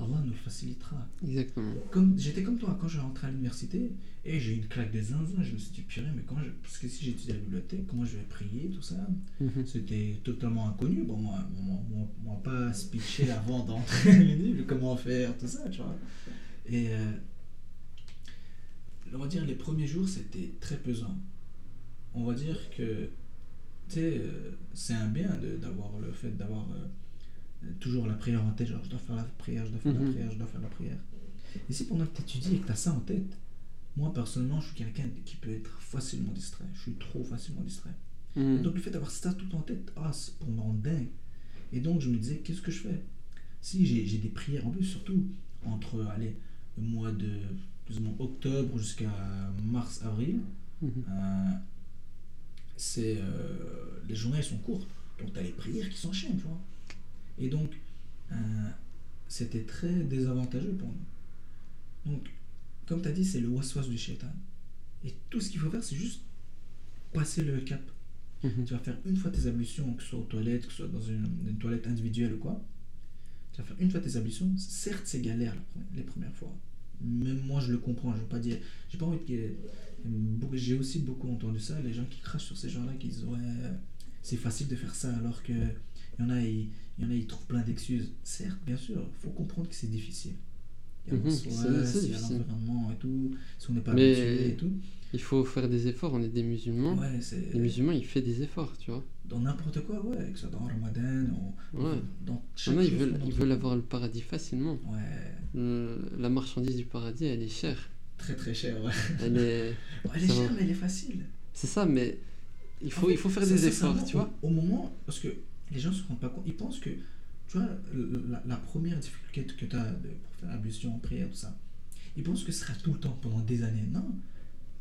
Allah nous facilitera. Exactement. Comme, j'étais comme toi, quand je rentré à l'université, et j'ai eu une claque de zinzin, je me suis dit, purée, mais comment je... Parce que si j'étudie à la bibliothèque, comment je vais prier, tout ça? Mhm. C'était totalement inconnu. Bon, moi, moi, moi, pas speecher avant d'entrer à l'uni, comment faire, tout ça, tu vois? Et euh, on va dire les premiers jours, c'était très pesant. On va dire que, tu sais, euh, c'est un bien de- d'avoir le fait d'avoir euh, toujours la prière en tête. Genre, je dois faire la prière, je dois faire Mhm. la prière, je dois faire la prière. Et si pendant que tu étudies et que tu as ça en tête, moi personnellement, je suis quelqu'un qui peut être facilement distrait. Je suis trop facilement distrait. Mhm. donc le fait d'avoir ça tout en tête, ah, c'est pour me rendre dingue. Et donc je me disais, qu'est-ce que je fais? Si j'ai des prières en plus, surtout entre allez, le mois de octobre jusqu'à mars, avril, Mhm. euh, c'est euh, les journées elles sont courtes. Donc tu as les prières qui s'enchaînent, tu vois. Et donc euh, c'était très désavantageux pour nous. Donc, comme tu as dit, c'est le waswas du shaitan. Et tout ce qu'il faut faire, c'est juste passer le cap. Mhm. Tu vas faire une fois tes ablutions, que ce soit aux toilettes, que ce soit dans une, une toilette individuelle ou quoi. Tu vas faire une fois tes ablutions. Certes, c'est galère les premières fois. Même moi, je le comprends. Je veux pas dire. J'ai pas envie de. J'ai aussi beaucoup entendu ça. Les gens qui crachent sur ces gens-là, qui disent Ouais, c'est facile de faire ça, alors que il y en a, ils, il y en a, ils trouvent plein d'excuses. Certes, bien sûr, il faut comprendre que c'est difficile. Il y a il y a difficile. l'environnement et tout. Si on n'est pas Mais- habitué et tout. Il faut faire des efforts, on est des musulmans. Ouais. Les musulmans, ils font des efforts, tu vois. dans n'importe quoi, ouais, que ce soit dans Ramadan ou Ouais. dans chaque a, ils veulent, ils veulent avoir le paradis facilement. Ouais, Le- la marchandise du paradis, elle est chère. très très cher, ouais. Elle est... <laughs> Bon, elle est chère, mais elle est facile. C'est ça, mais il faut, En fait, il faut faire des efforts, tu vois. Au, au moment, parce que les gens se rendent pas compte, ils pensent que, tu vois, la, la première difficulté que tu as pour faire l'ablution, prière, tout ça, ils pensent que ce sera tout le temps, pendant des années. Non.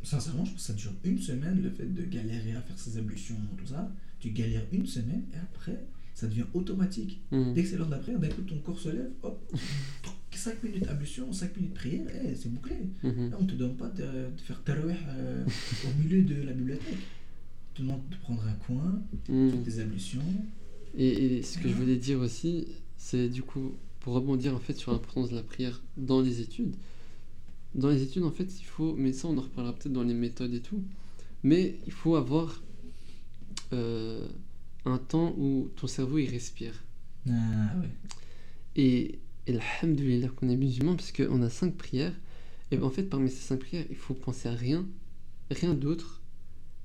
sincèrement, je pense que ça dure une semaine, le fait de galérer à faire ses ablutions, tout ça. Tu galères une semaine et après, ça devient automatique. Mhm. Dès que c'est l'heure de la prière, d'un coup, ton corps se lève, hop, <laughs> 5 minutes ablution, 5 minutes prière, eh, c'est bouclé. Mhm. Là, on te demande pas de, de faire tarawih euh, au milieu de la bibliothèque. On te demande de prendre un coin, Mhm. faire tes ablutions. Et, et ce que je voulais dire aussi, c'est du coup, pour rebondir en fait sur l'importance de la prière dans les études. Dans les études, en fait, il faut, mais ça on en reparlera peut-être dans les méthodes et tout, mais il faut avoir euh, un temps où ton cerveau il respire. Ah ouais. Et, et alhamdoulilah qu'on est musulman, parce qu'on a cinq prières. Et ben, en fait, parmi ces cinq prières, il faut penser à rien, rien d'autre.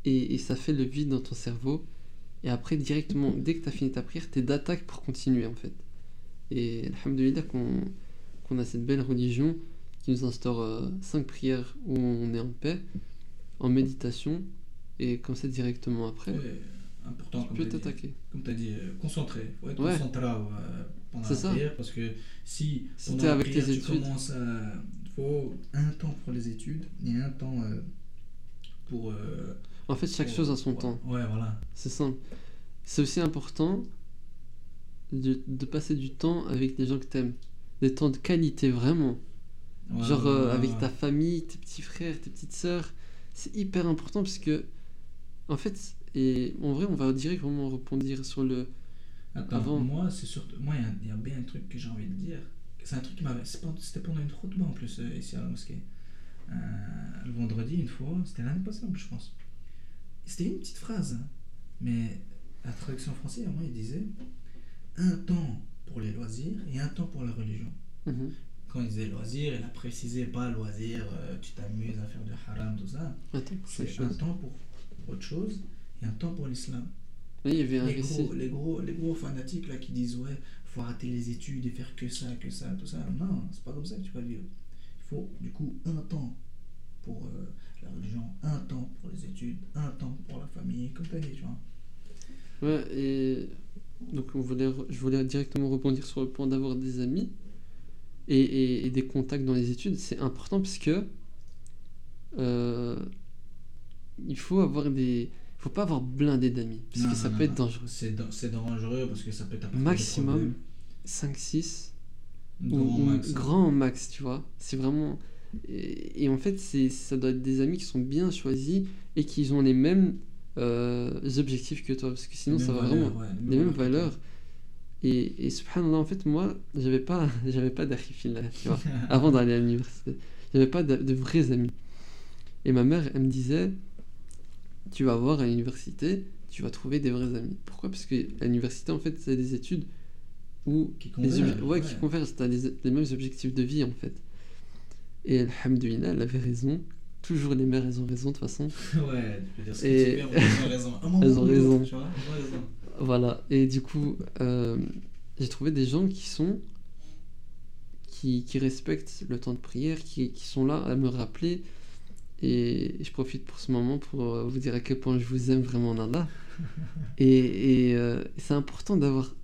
Et, et ça fait le vide dans ton cerveau. Et après, directement, dès que tu as fini ta prière, tu es d'attaque pour continuer, en fait. Et alhamdoulilah qu'on qu'on a cette belle religion qui nous instaure euh, cinq prières où on est en paix, en méditation. Et comme ça, directement après, Ouais, important, tu comme peux t'attaquer. Comme tu as dit, euh, concentré. faut être Ouais. concentré euh, pendant C'est la ça. prière parce que si Si pendant la avec prière, tes tu études. commences à. faut un temps pour les études et un temps euh, pour. En fait, chaque pour- chose a son ouais. temps. Ouais, voilà. C'est simple. C'est aussi important de, de passer du temps avec des gens que t'aimes. Des temps de qualité, vraiment. Ouais, Genre euh, ouais, avec ta famille, tes petits frères, tes petites sœurs. C'est hyper important parce que, en fait, et en vrai, on va directement rebondir sur le. Attends, Avant. moi, c'est surtout. Moi, il y a- il y, a bien un truc que j'ai envie de dire. C'est un truc qui m'avait. C'était pendant une khutbah en plus, euh, ici à la mosquée. Euh, le vendredi, une fois, c'était l'année passée en plus, je pense. C'était une petite phrase, hein, mais la traduction française, moi, il disait un temps pour les loisirs et un temps pour la religion. Mhm. Quand il disait loisirs, il a précisé pas loisirs, euh, tu t'amuses à faire du haram, tout ça. C'est un temps pour autre chose et un temps pour l'islam. Les gros, les, gros, les gros fanatiques là qui disent ouais, faut arrêter les études et faire que ça, que ça, tout ça. Non, c'est pas comme ça que tu vas vivre. Il faut du coup un temps pour euh, la religion, un temps pour les études, un tu vois. Ouais, et donc on voulait, re- je voulais directement rebondir sur le point d'avoir des amis et, et- et des contacts dans les études. C'est important parce que euh, il faut avoir des. Il faut pas avoir blindé d'amis parce Non, que ça non, peut non, être dangereux. C'est dan- c'est dangereux parce que ça peut t'apporter Maximum des 5, 6 problèmes. ou, Grand ou max. grand max, tu vois. C'est vraiment. Et, et en fait, c'est ça doit être des amis qui sont bien choisis et qui ont les mêmes euh, objectifs que toi parce que sinon Les ça va valeurs, vraiment. ouais, les mêmes valeurs. Et, et subhanallah, en fait, moi, j'avais pas, <laughs> j'avais pas tu vois, <laughs> avant d'aller à l'université. J'avais pas de, de vrais amis. Et ma mère, elle me disait, tu vas voir à l'université, tu vas trouver des vrais amis. Pourquoi? Parce que à l'université, en fait, c'est des études où Qui les convergent, obje- ouais, qui convergent, t'as les, les mêmes objectifs de vie, en fait. Et alhamdoulilah, elle avait raison. Toujours les mères, elles ont raison, de toute façon. <laughs> Ouais, tu peux dire ce que Et- tu veux, mais elles ont raison. À un moment Elles ont raison. tu vois, elles ont raison. Voilà, et du coup, euh, j'ai trouvé des gens qui sont. Qui, qui respectent le temps de prière, qui, qui sont là à me rappeler. Et je profite pour ce moment pour euh, vous dire à quel point je vous aime vraiment en Allah. <laughs> Et, et, euh, c'est important d'avoir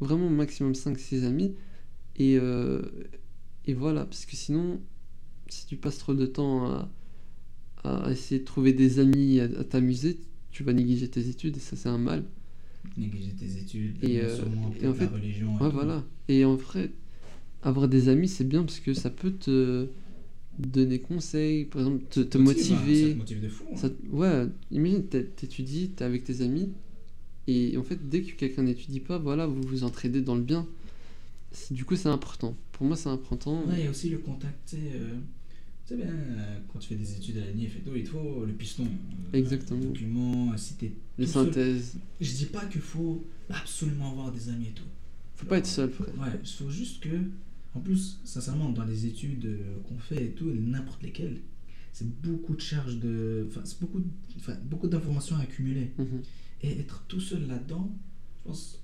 vraiment au maximum 5-6 amis. Et, euh, et voilà, parce que sinon, si tu passes trop de temps à, à essayer de trouver des amis, à, à t'amuser, tu vas négliger tes études et ça c'est un mal. Négliger tes études, Et, euh, sûrement, et peut-être en fait- la religion. et Ouais, tout. voilà. Et en vrai, avoir des amis, c'est bien parce que ça peut te donner conseil, par exemple, te, te Motive, hein, Ça motiver. te motive de fou. hein. Ça- ouais, imagine, t'étudies, t'es avec tes amis, et en fait, dès que quelqu'un n'étudie pas, voilà, vous vous entraidez dans le bien. Du coup, c'est important. Pour moi, c'est important. Ouais, il y a aussi le contact, euh, tu sais bien, euh, quand tu fais des études à l'année, et tout, il te faut le piston. euh, Exactement. Le document, si t'es Les seul. synthèses. Je dis pas qu'il faut absolument avoir des amis et tout. Faut pas être seul, frère. Ouais, il faut juste que, en plus, sincèrement, dans les études euh, qu'on fait et tout, n'importe lesquelles, c'est beaucoup de charges de. Enfin, c'est beaucoup, enfin, beaucoup d'informations à accumuler. Mhm. Et être tout seul là-dedans, je pense,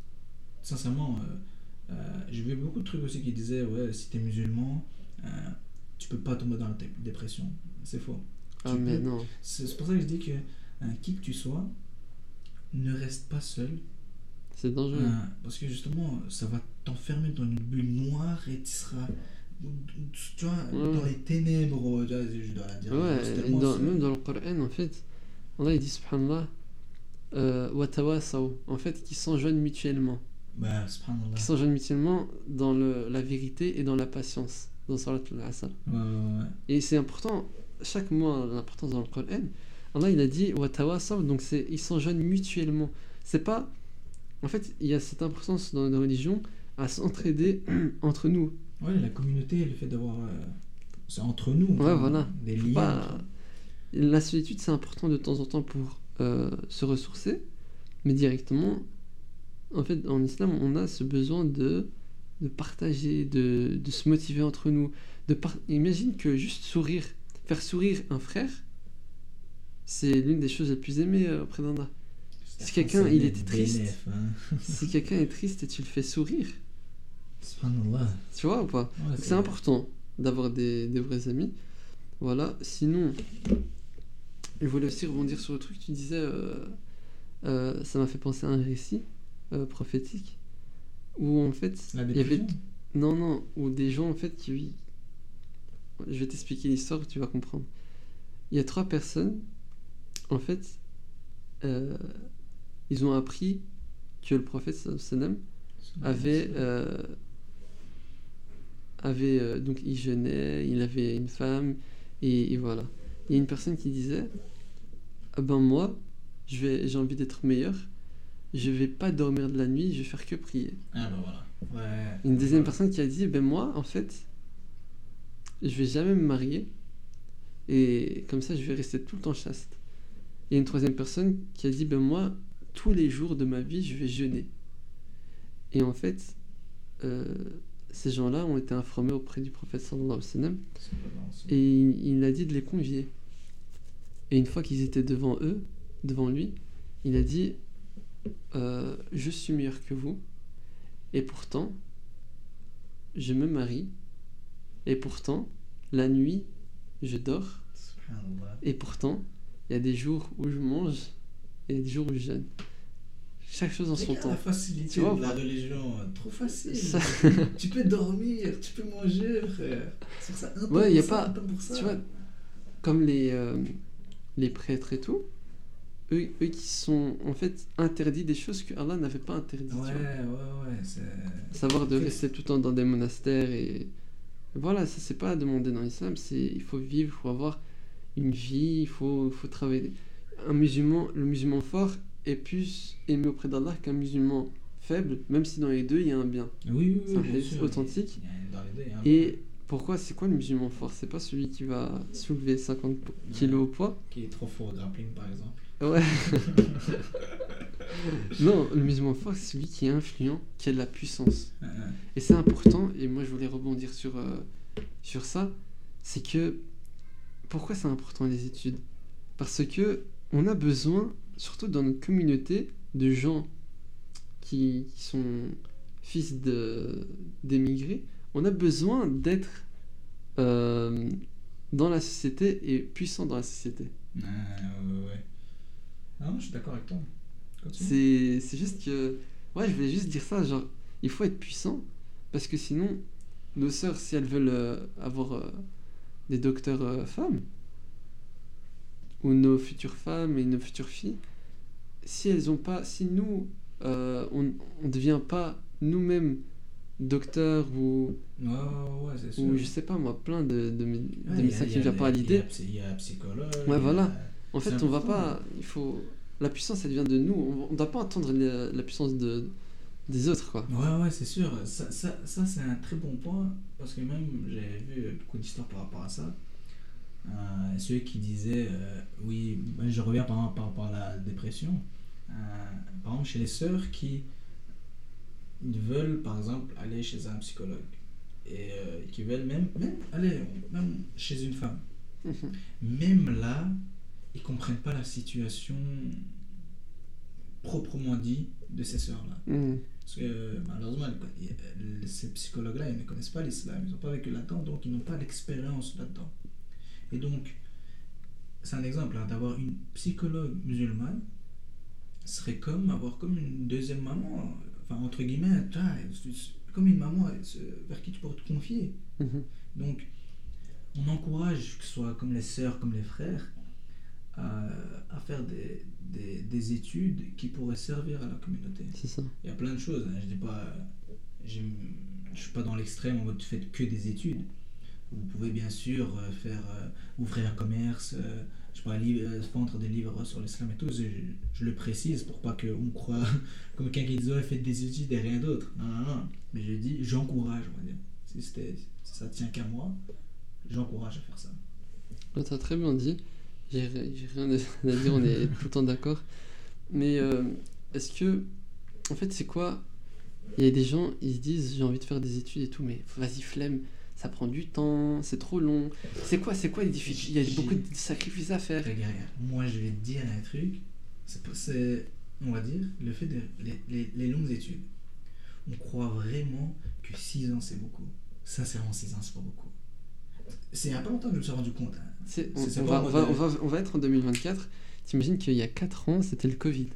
sincèrement, euh, euh, j'ai vu beaucoup de trucs aussi qui disaient, ouais, si t'es musulman, euh, tu peux pas tomber dans la dé- dépression. C'est faux. Ah, Tu mais peux- non. C'est pour ça que je dis que, euh, qui que tu sois, ne reste pas seul. C'est dangereux. Euh, parce que justement, ça va t'enfermer dans une bulle noire et tu seras tu vois, Ouais. dans les ténèbres, tu vois, je dois dire. Ouais, dans- même dans le Coran, en fait, Allah il dit subhanallah, euh, en fait, qui s'enjoignent mutuellement. Bah, subhanallah. Qui s'enjoignent mutuellement dans le, la vérité et dans la patience, dans Salat al-Asr. Ouais, ouais, ouais. Et c'est important, chaque mot a l'importance dans le Coran. Allah il a dit watawasaw, donc ils s'enjoignent mutuellement. C'est pas. En fait, il y a cette importance dans la religion à s'entraider <clears throat> entre nous. Ouais, la communauté, le fait d'avoir. euh, c'est entre nous. Ouais, voilà. Des liens. pas- La solitude, c'est important de temps en temps pour euh, se ressourcer, mais directement, en fait, en islam, on a ce besoin de, de partager, de, de se motiver entre nous. De par- Imagine que juste sourire, faire sourire un frère, c'est l'une des choses les plus aimées euh, auprès d'Allah. Si quelqu'un, il était triste. hein. <laughs> Si quelqu'un est triste et tu le fais sourire, Subhanallah. tu vois ou pas? Ouais, c'est important d'avoir des, des vrais amis. Voilà, sinon, je voulais aussi rebondir sur le truc, tu disais, euh, euh, ça m'a fait penser à un récit euh, prophétique, où en fait, il y avait... Non, non, où des gens en fait qui... Je vais t'expliquer l'histoire, tu vas comprendre. Il y a trois personnes, en fait, euh, ils ont appris que le prophète sallam avait euh, avait euh, donc il jeûnait, il avait une femme et, et voilà. Il y a une personne qui disait ah ben moi je vais j'ai envie d'être meilleur, je vais pas dormir de la nuit, je vais faire que prier. Ah bah voilà. Ouais. Une deuxième personne qui a dit ben moi en fait je vais jamais me marier et comme ça je vais rester tout le temps chaste. Et une troisième personne qui a dit ben moi tous les jours de ma vie je vais jeûner. Et en fait euh, ces gens-là ont été informés auprès du prophète sallallahu alayhi wa sallam et il, il a dit de les convier. Et une fois qu'ils étaient devant eux, devant lui, il a dit euh, Je suis meilleur que vous, et pourtant, je me marie, et pourtant, la nuit, je dors, et pourtant, il y a des jours où je mange, et des jours où je jeûne. Chaque chose en son temps. la facilité Tu vois de la religion, euh, trop facile. Ça- <laughs> tu peux dormir, tu peux manger, frère. C'est ça, un temps Ouais, a pas- tu vois, Comme les, euh, les prêtres et tout, eux, eux qui sont en fait interdits des choses que Allah n'avait pas interdites. Ouais, ouais, ouais, savoir de rester tout le temps dans des monastères et voilà ça c'est pas à demander dans l'islam c'est il faut vivre il faut avoir une vie il faut, il faut travailler un musulman le musulman fort est plus aimé auprès d'Allah qu'un musulman faible même si dans les deux il y a un bien Oui, oui, C'est un oui. bien sûr. authentique. Il y a- Dans les deux, il y a un et pourquoi c'est quoi le musulman fort? C'est pas celui qui va soulever 50 kilos au poids? Qui est trop fort au grappling, par exemple. Ouais <laughs> non le musulman fort c'est celui qui est influent qui a de la puissance Et c'est important, et moi je voulais rebondir sur, euh, sur ça, c'est que pourquoi c'est important les études? Parce que on a besoin, surtout dans notre communauté, de gens qui, qui sont fils d'émigrés, on a besoin d'être euh, dans la société et puissant dans la société. ouais, ouais. Non, je suis d'accord avec toi. C'est c'est juste que. Ouais, je voulais juste dire ça, genre, il faut être puissant, parce que sinon, nos sœurs, si elles veulent euh, avoir euh, des docteurs euh, femmes, ou nos futures femmes et nos futures filles, si elles ont pas. Si nous, on ne devient pas nous-mêmes docteurs ou, Ouais, ouais, ouais, c'est sûr. ou je sais pas moi, plein de, de, Ouais, a- médecins qui ne viennent pas à l'idée. Il y a un psychologue. Ouais, voilà. En fait, on va pas. Il faut. La puissance, elle vient de nous. On ne doit pas attendre la, la puissance de, des autres, quoi. Ouais, ouais, c'est sûr. Ça, ça, ça c'est un très bon point parce que même j'ai vu beaucoup d'histoires par rapport à ça. Euh, ceux qui disaient, euh, oui, je reviens par, par rapport à la dépression. Euh, par exemple, chez les sœurs qui ils veulent, par exemple, aller chez un psychologue et qui veulent même, même aller même chez une femme. Même là, ils comprennent pas la situation proprement dit de ces sœurs-là. Mhm. Parce que euh, malheureusement, elles- ces psychologues-là, ils ne connaissent pas l'islam, ils n'ont pas vécu là-dedans, donc ils n'ont pas d'expérience là-dedans. Et donc, c'est un exemple, hein, d'avoir une psychologue musulmane serait comme avoir comme une deuxième maman, enfin entre guillemets, comme une maman se- vers qui tu pourrais te confier. Mhm. Donc, on encourage, que ce soit comme les sœurs, comme les frères, à, à faire des, des, des études qui pourraient servir à la communauté. C'est ça. Il y a plein de choses. hein. Je dis pas, je suis pas dans l'extrême en mode faites que des études. Vous pouvez bien sûr euh, faire euh, ouvrir un commerce, euh, je sais pas, li- euh, vendre des livres sur l'islam et tout. Je, je le précise pour pas qu'on croit <laughs> comme quelqu'un qui dit ouais, faites des études et rien d'autre. Non, non, non. Mais je dis j'encourage, on va dire. Si, si ça tient qu'à moi, j'encourage à faire ça. Tu as très bien dit. J'ai ri- j'ai rien <laughs> à dire, on est tout le temps d'accord. Mais euh, est-ce que. En fait, c'est quoi? Il y a des gens, ils se disent j'ai envie de faire des études et tout, mais vas-y, flemme, ça prend du temps, c'est trop long. C'est quoi, c'est quoi les difficultés? Il y a beaucoup de sacrifices à faire. Regarde, moi je vais te dire un truc, c'est, on va dire, le fait de les, les- les longues études. On croit vraiment que 6 ans c'est beaucoup. Sincèrement, 6 ans c'est pas beaucoup. C'est il y a pas longtemps que je me suis rendu compte. hein. C'est- on, va, on, va, on, va, on va être en 2024. T'imagines qu'il y a 4 ans, c'était le Covid.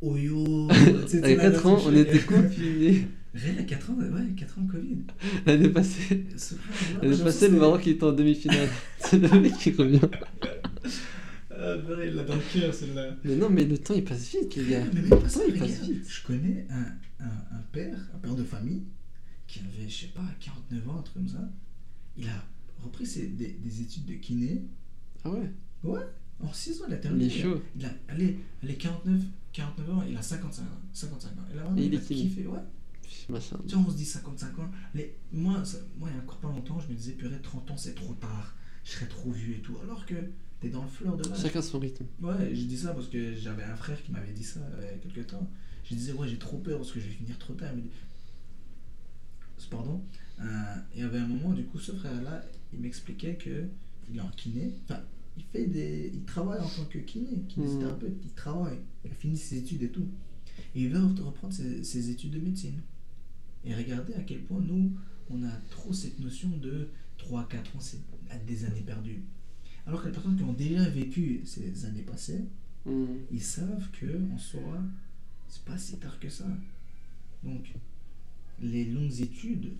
Oh yo <laughs> Il y a 4 ans, on était confinés. Réel à 4 ans, ouais, 4 ans Covid. L'année passée, l'année passée le Maroc était en demi-finale. <laughs> c'est le mec qui revient. Ah, il l'a dans le cœur celle-là. Mais non, mais le temps il passe vite, les gars. Mais même Le pas temps ça, il passe vite. Je connais un, un, un père, un père de famille, qui avait, je sais pas, 49 ans, un truc comme ça. Il a repris ses, des, des études de kiné. Ah ouais, En 6 ans, il a il terminé. est chaud. Il a, allez, allez, 49, 49 ans, il a 55 ans. 55 ans. Et là, vraiment, Et il il est a kiné. kiffé, ouais. Tu vois, on se dit 55 ans. Les, moi, ça- moi, il y a encore pas longtemps, je me disais, purée, 30 ans, c'est trop tard. Je serais trop vieux et tout. Alors que t'es dans le fleur de l'âge. Chacun son rythme. Ouais, je dis ça parce que j'avais un frère qui m'avait dit ça euh, il y a quelques temps. Je disais, ouais, j'ai trop peur parce que je vais finir trop tard. Il Pardon. Euh, il y avait un moment, du coup, ce frère-là, il m'expliquait que il est en kiné. Enfin, il fait des. Il travaille en tant que kiné, kinésithérapeute. Il travaille. Il a fini ses études et tout. Et il veut reprendre ses, ses études de médecine. Et regardez à quel point nous, on a trop cette notion de 3-4 ans, c'est des années perdues. Alors que les personnes qui ont déjà vécu ces années passées, Hmm. ils savent que en soi, c'est pas si tard que ça. Donc, les longues études,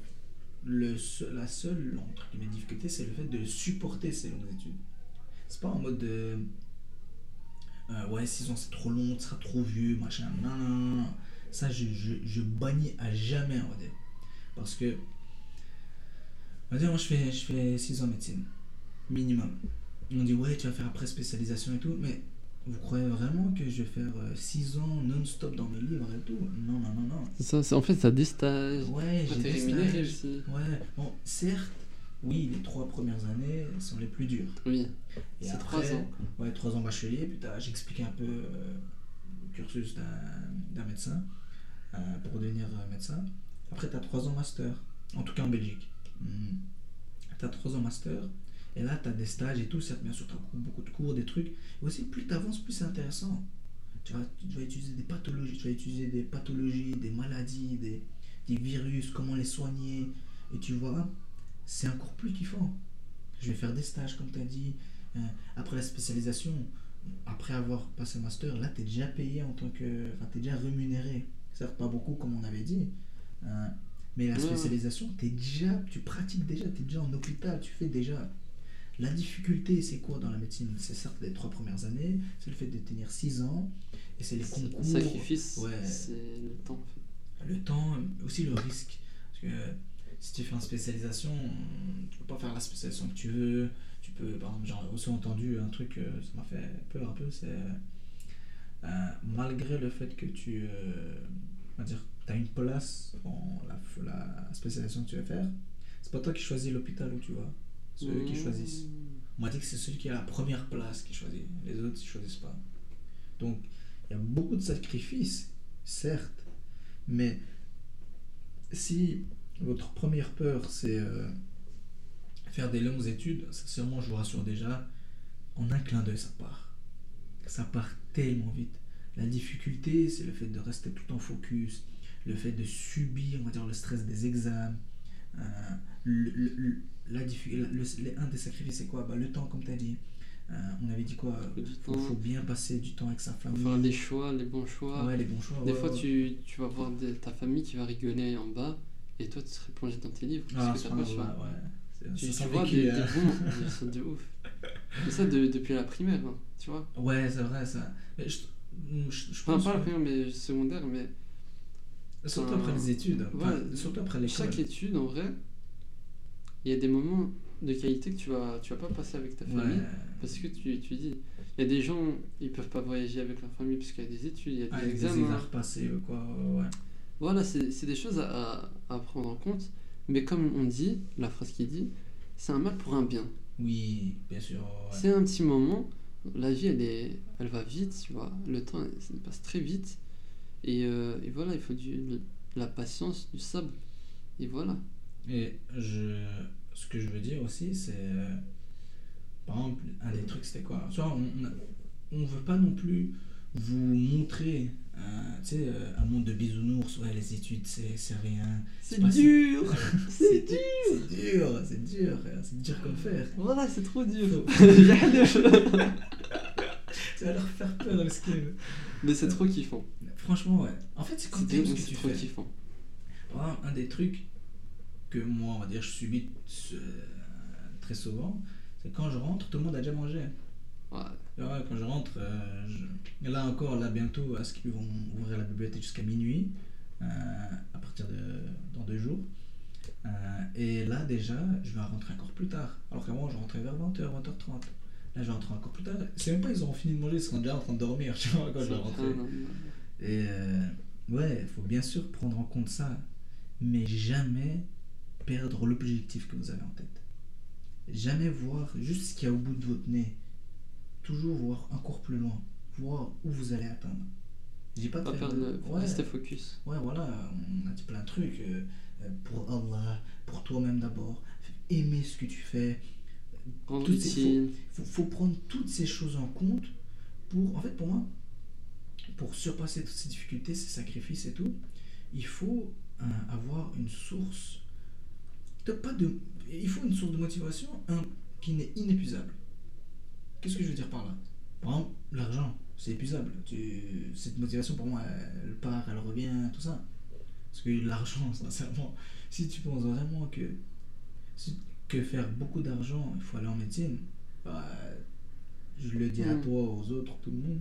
le la seule entre guillemets, difficulté, c'est le fait de supporter ces longues études. C'est pas en mode de, euh, ouais, 6 ans c'est trop long, tu seras trop vieux, machin. Non, non, non. Ça, je, je, je bannis à jamais, on va dire. Parce que, on va dire, moi je fais, je fais 6 ans médecine, minimum. On dit, ouais, tu vas faire après spécialisation et tout, mais vous croyez vraiment que je vais faire 6 ans non-stop dans mes livres et tout? Non, non, non, non. C'est ça, c'est- en fait, t'as des stages. Ouais, j'ai des stages. Ouais, bon, certes, oui, les trois premières années sont les plus dures. Oui, Et c'est après, 3 ans. Ouais, 3 ans bachelier, puis j'expliquais un peu euh, le cursus d'un médecin euh, pour devenir euh, médecin. Après, tu as 3 ans master, en tout cas en Belgique. Tu as 3 ans master, et là, tu as des stages et tout, certes, bien sûr, tu as beaucoup de cours, des trucs. Et aussi, plus tu avances, plus c'est intéressant. Tu vas, tu vas utiliser des pathologies, tu vas utiliser des pathologies, des maladies, des, des virus, comment les soigner. Et tu vois, c'est encore plus kiffant. Je vais faire des stages, comme tu as dit. Euh, après la spécialisation, après avoir passé le master, là, tu es déjà payé en tant que. Enfin, tu es déjà rémunéré. Certes, pas beaucoup, comme on avait dit. euh, mais la ouais. spécialisation, t'es déjà, tu pratiques déjà, tu es déjà en hôpital, tu fais déjà. La difficulté, c'est quoi dans la médecine? C'est certes les trois premières années, c'est le fait de tenir 6 ans, et c'est les concours. Sacrifice, Ouais. c'est le temps. en fait. Le temps, aussi le risque. Parce que si tu fais une spécialisation, tu peux pas faire la spécialisation que tu veux. Tu peux, par exemple, j'ai aussi entendu un truc, euh, ça m'a fait peur un peu, c'est euh, malgré le fait que tu euh, on va dire, as une place dans la, la spécialisation que tu veux faire, c'est pas toi qui choisis l'hôpital où tu vas, c'est eux qui choisissent. On m'a dit que c'est celui qui a la première place qui choisit. Les autres, ils choisissent pas. Donc, il y a beaucoup de sacrifices, certes, mais si votre première peur, c'est euh, faire des longues études, sincèrement, je vous rassure déjà, en un clin d'œil, ça part. Ça part tellement vite. La difficulté, c'est le fait de rester tout en focus, le fait de subir, on va dire, le stress des examens. Euh, le, le- la le- un des sacrifices, c'est quoi? Bah, Le temps, comme tu as dit. Euh, on avait dit quoi? Du faut, bien passer du temps avec sa famille. faire les choix, les bons choix. Ouais, les bons choix. Des ouais, fois, ouais. tu, tu vas voir des- ta famille qui va rigoler en bas et toi, tu serais plongé dans tes livres Ah, parce que t'as pas choix. Tu, tu vois des, des bons, <laughs> des choses de ouf. Mais ça, de- depuis la primaire, hein, tu vois. Ouais, c'est vrai, ça. Mais je, je, je Enfin, pas la que- primaire, mais secondaire, mais Surtout après les études. Enfin, ouais, surtout après l'école. chaque étude, en vrai, il y a des moments de qualité que tu vas, tu vas pas passer avec ta famille. Ouais. Parce que tu, tu dis, il y a des gens, ils peuvent pas voyager avec leur famille parce qu'il y a des études, il y a des Avec des examens. examens passés ou quoi. Ouais. Voilà, c'est des choses à, à- à prendre en compte. Mais comme on dit, la phrase qui dit, c'est un mal pour un bien. Oui, bien sûr. ouais. C'est un petit moment, la vie elle, est, elle va vite, tu vois, le temps il passe très vite. Et, euh, et voilà, il faut du, de la patience, du sable. Et voilà. Et je, ce que je veux dire aussi, c'est. euh, Par exemple, un des trucs, c'était quoi? Soit on, on, on veut pas non plus vous montrer euh, euh, un monde de bisounours, ouais, les études, c'est rien. C'est <laughs> dur C'est dur C'est dur, c'est dur, c'est dur comme fer. Voilà, c'est trop dur. <laughs> <laughs> Tu vas leur faire peur, le. Mais c'est trop kiffant. Franchement, ouais. En fait, c'est quand t'aimes ce que tu trop fais. kiffant. Un des trucs que moi, on va dire, je subis euh, très souvent, c'est quand je rentre, tout le monde a déjà mangé. Ouais. Et ouais, quand je rentre, euh, je- là encore, là bientôt, à ce qu'ils vont ouvrir la bibliothèque jusqu'à minuit, euh, à partir de dans deux jours. Euh, et là déjà, je vais rentrer encore plus tard. Alors qu'avant, je rentrais vers 20h, 20h30. Là, je vais rentrer encore plus tard. C'est même pas, ils auront fini de manger, ils seront déjà en train de dormir, <laughs> tu vois, quand je vais rentrer. Et euh, ouais, il faut bien sûr prendre en compte ça, mais jamais perdre l'objectif que vous avez en tête. Jamais voir juste ce qu'il y a au bout de votre nez. Toujours voir encore plus loin, voir où vous allez atteindre. Je dis pas de Pas faire perdre ouais, Rester focus. ouais, voilà, on a dit plein de trucs. euh, euh, pour Allah, pour toi-même d'abord. Aimer ce que tu fais, Utile. faut, faut prendre toutes ces choses en compte pour, en fait, pour moi, pour surpasser toutes ces difficultés, ces sacrifices et tout, il faut euh, avoir une source, de, pas de, il faut une source de motivation un, qui n'est inépuisable. Qu'est-ce que je veux dire par là? Par exemple, l'argent, c'est épuisable. Tu- cette motivation, pour moi, elle part, elle revient, tout ça. Parce que l'argent, <laughs> sincèrement, si tu penses vraiment que, si- que faire beaucoup d'argent, il faut aller en médecine, bah, je le dis à Mm. toi, aux autres, tout le monde,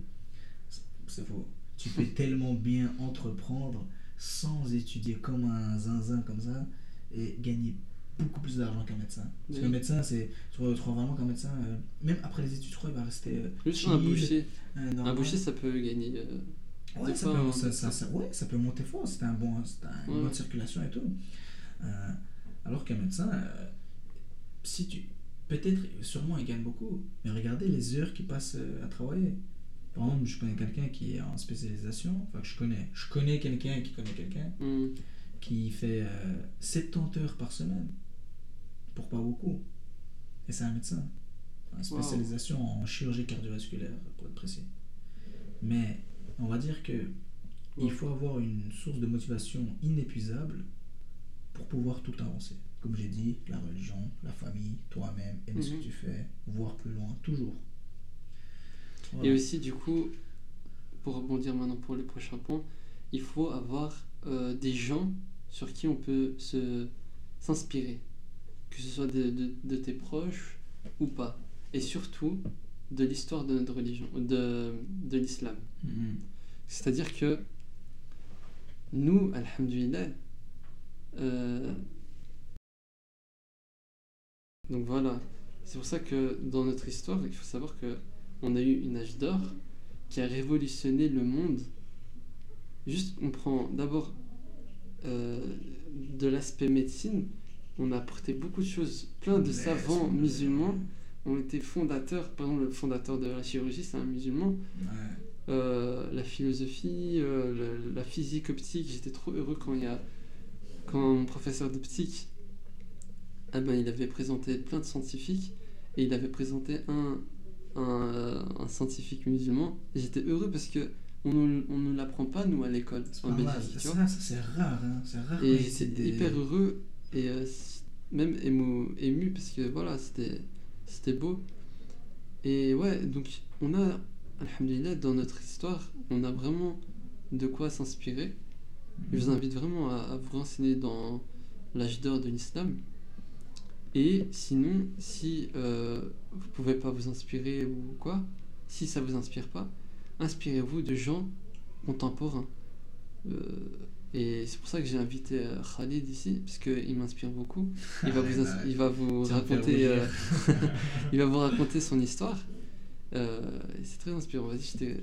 c'est- c'est faux. Tu peux <laughs> tellement bien entreprendre sans étudier comme un zinzin comme ça et gagner beaucoup plus d'argent qu'un médecin. Parce Oui. qu'un médecin, c'est, je crois vraiment qu'un médecin, euh, même après les études, je crois, il va rester euh, Juste un chill, boucher. euh, Un boucher, ça peut gagner. euh, Ouais, C'est ça peut, un- ça, ça- ça- ouais, ça peut monter fort, c'était un bon, un- une Ouais. bonne circulation et tout. Euh, alors qu'un médecin, euh, si tu, peut-être, sûrement il gagne beaucoup, mais regardez les heures qu'il passe euh, à travailler. Par exemple, je connais quelqu'un qui est en spécialisation, enfin que je connais, je connais quelqu'un qui connaît quelqu'un hmm. qui fait euh, 70 heures par semaine, pour pas beaucoup. Et c'est un médecin. Une spécialisation en chirurgie cardiovasculaire, pour être précis. Mais on va dire que il faut avoir une source de motivation inépuisable pour pouvoir tout avancer. Comme j'ai dit, la religion, la famille, toi-même, aimer ce Mhm. que tu fais, voir plus loin, toujours. Et aussi, du coup, pour rebondir maintenant pour les prochains points, il faut avoir euh, des gens sur qui on peut se s'inspirer, que ce soit de, de- de tes proches ou pas, et surtout de l'histoire de notre religion, de, de l'islam. Mhm. C'est-à-dire que nous, alhamdulillah, euh, donc voilà, c'est pour ça que dans notre histoire, il faut savoir que on a eu une âge d'or qui a révolutionné le monde. Juste, on prend d'abord euh, de l'aspect médecine, on a apporté beaucoup de choses. Plein de savants musulmans ont été fondateurs. Par exemple, le fondateur de la chirurgie, c'est un musulman. Ouais. Euh, la philosophie, euh, le- la physique optique. J'étais trop heureux quand il y a quand mon professeur d'optique, ah ben, il avait présenté plein de scientifiques et il avait présenté un, un, euh, un scientifique musulman. J'étais heureux parce que on nous, on nous l'apprend pas nous à l'école en. Belgique, Ça, ça, c'est rare. Hein. C'est rare. Et j'étais des- hyper heureux et euh, même ému, ému parce que voilà, c'était c'était beau. Et ouais, donc on a, alhamdulillah, dans notre histoire, on a vraiment de quoi s'inspirer. Je vous invite vraiment à, à vous renseigner dans l'âge d'or de l'islam. Et sinon, si euh, vous pouvez pas vous inspirer ou quoi, si ça vous inspire pas, inspirez-vous de gens contemporains. Euh, et c'est pour ça que j'ai invité euh, Khalid ici, puisqu'il m'inspire beaucoup. Il va vous, <laughs> il va raconter, euh, <laughs> <laughs> il va vous raconter son histoire. Euh, c'est très inspirant. Vas-y, je t'ai-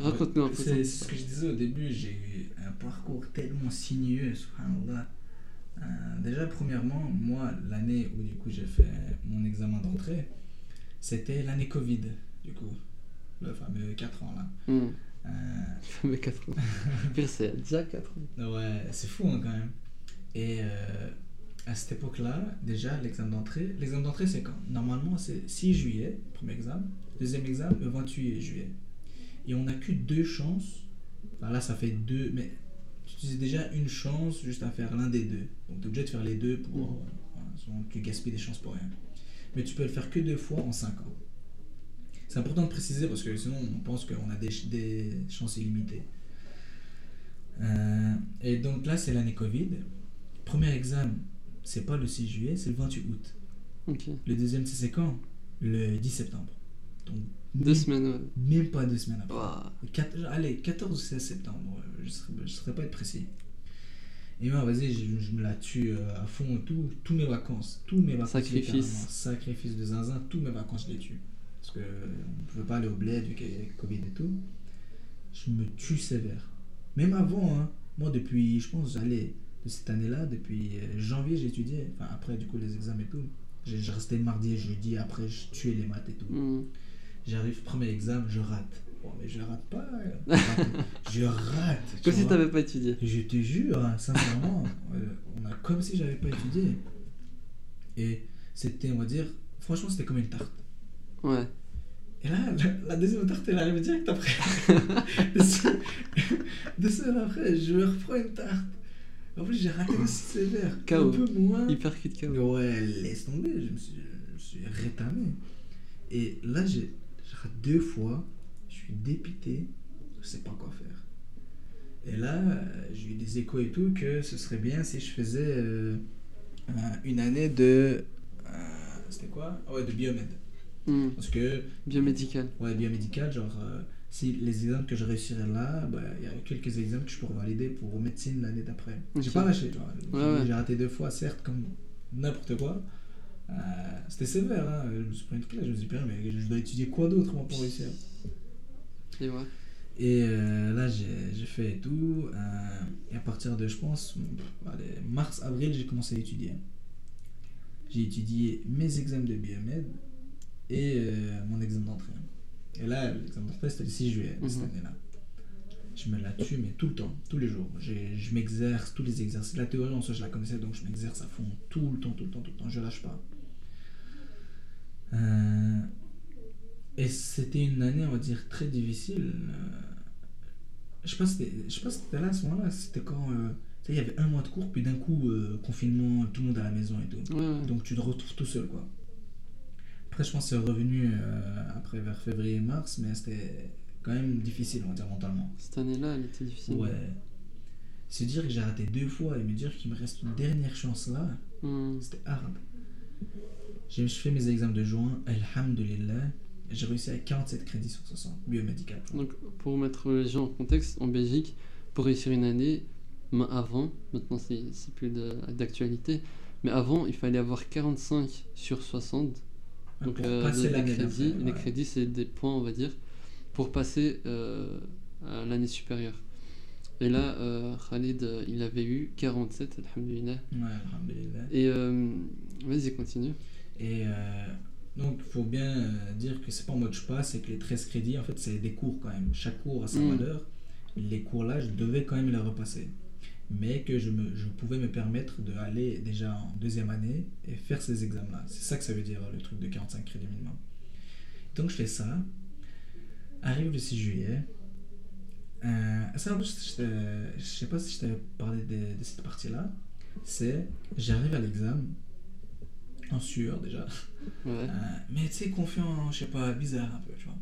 Raconte-nous un peu C'est ce que je disais au début, j'ai eu un parcours tellement sinueux, subhanallah. Euh, déjà, premièrement, moi, l'année où du coup j'ai fait mon examen d'entrée, c'était l'année Covid, du coup, le fameux 4 ans là. Hmm. Euh, Mais 4 ans. <laughs> Pire, c'est déjà 4 ans. ouais, c'est fou hein, quand même. Et euh, à cette époque-là, déjà, l'examen d'entrée, l'examen d'entrée c'est quand? Normalement, c'est 6 juillet, premier examen, deuxième examen le 28 juillet. Et on n'a que deux chances. Enfin, là, ça fait deux, mais tu utilises déjà une chance juste à faire l'un des deux. Donc, tu es obligé de faire les deux pour. Mhm. euh, sinon, tu gaspilles des chances pour rien. Mais tu peux le faire que deux fois en 5 ans. C'est important de préciser parce que sinon, on pense qu'on a des, ch- des chances illimitées. Euh, et donc là, c'est l'année Covid. Premier examen, c'est pas le 6 juillet, c'est le 28 août. Le deuxième, c'est c'est quand? Le 10 septembre. Donc, Deux même, semaines, ouais. même pas deux semaines après. Allez, 14 ou 16 septembre, je ne je saurais pas être précis. Et moi, vas-y, je, je me la tue euh, à fond, tout, tous mes vacances, tous mes vacances. Sacrifice. Sacrifice de zinzin, tous mes vacances, je les tue. Parce que euh, on ne pouvait pas aller au bled vu qu'il y avait Covid et tout. Je me tue sévère. Même avant, hein, moi, depuis, je pense, j'allais de cette année-là, depuis euh, janvier, j'ai étudié. Enfin, après, du coup, les examens et tout. Je restais mardi et jeudi, après, je tuais les maths et tout. Hmm. J'arrive, premier examen, je rate. Bon, mais je rate pas. <laughs> euh, je rate. tu Comme si vois. t'avais pas étudié. Je te jure, hein, sincèrement, <laughs> euh, on a comme si j'avais pas étudié. Et c'était, on va dire, franchement, c'était comme une tarte. Ouais. Et là, la, la deuxième tarte, elle arrive direct après. <laughs> deux, semaines, après, je reprends une tarte. En plus, j'ai raté aussi sévère. KO. Un peu moins. Hypercute KO. Ouais, laisse tomber, je me suis, je me suis rétamé. Et là, j'ai deux fois, je suis dépité, je sais pas quoi faire. Et là, euh, j'ai eu des échos et tout que ce serait bien si je faisais euh, une année de. euh, C'était quoi? Ah Ouais, de biomède. Hmm. Parce que, Biomédical. ouais, biomédical, genre, euh, si les examens que je réussirais là, bah, il y a quelques examens que je pourrais valider pour médecine l'année d'après. J'ai Ok. pas lâché, ouais. J'ai raté deux fois, certes, comme n'importe quoi. Euh, C'était sévère, hein. je me suis pris une claque, je me suis dit, mais je dois étudier quoi d'autre moi, pour réussir? Et ouais. Et euh, là, j'ai fait et tout. euh, et à partir de, je pense, allez, mars, avril, j'ai commencé à étudier. J'ai étudié mes examens de biomède et mon examen d'entrée. Et là, l'examen d'entrée, c'était le 6 juillet de cette Mhm. année-là. Je me la tue, mais tout le temps, tous les jours. Je m'exerce, tous les exercices. La théorie, en soi, je la connaissais, donc je m'exerce à fond, tout le temps, tout le temps, tout le temps. Je lâche pas. Euh, et c'était une année, on va dire, très difficile. Euh, je pas si c'était là à ce moment-là. C'était quand euh, il y avait un mois de cours, puis d'un coup, euh, confinement, tout le monde à la maison et tout. Ouais. Donc tu te retrouves tout seul, quoi. Après, je pense que c'est revenu après vers février-mars, mais c'était quand même difficile, on va dire, mentalement. Cette année-là, elle était difficile. Ouais. Se dire que j'ai raté deux fois et me dire qu'il me reste une dernière chance là, Hmm. c'était hard. J'ai fait mes examens de juin, alhamdulillah. J'ai réussi à 47 crédits sur 60, biomédical. Donc, pour mettre les gens en contexte, en Belgique, pour réussir une année, avant, maintenant c'est plus d'actualité, mais avant, il fallait avoir 45 sur 60. Donc, pour euh, passer les, crédits, les crédits, c'est des points, on va dire, pour passer euh, à l'année supérieure. Et là, euh, Khalid, il avait eu 47, alhamdulillah. Ouais, alhamdulillah. Et vas-y, continue. Et euh, donc, il faut bien euh, dire que c'est pas en mode je passe, c'est que les 13 crédits, en fait, c'est des cours quand même. Chaque cours a sa Mm. valeur. Les cours-là, je devais quand même les repasser. Mais que je, me, je pouvais me permettre d'aller déjà en deuxième année et faire ces examens-là. C'est ça que ça veut dire, le truc de 45 crédits minimum. Donc, je fais ça. Arrive le 6 juillet. Euh, ça, en plus, je te- je sais pas si je t'avais parlé de, de cette partie-là. C'est, j'arrive à l'examen. En sueur déjà. Ouais. Euh, mais tu sais, confiant, je sais pas, bizarre un peu, tu vois.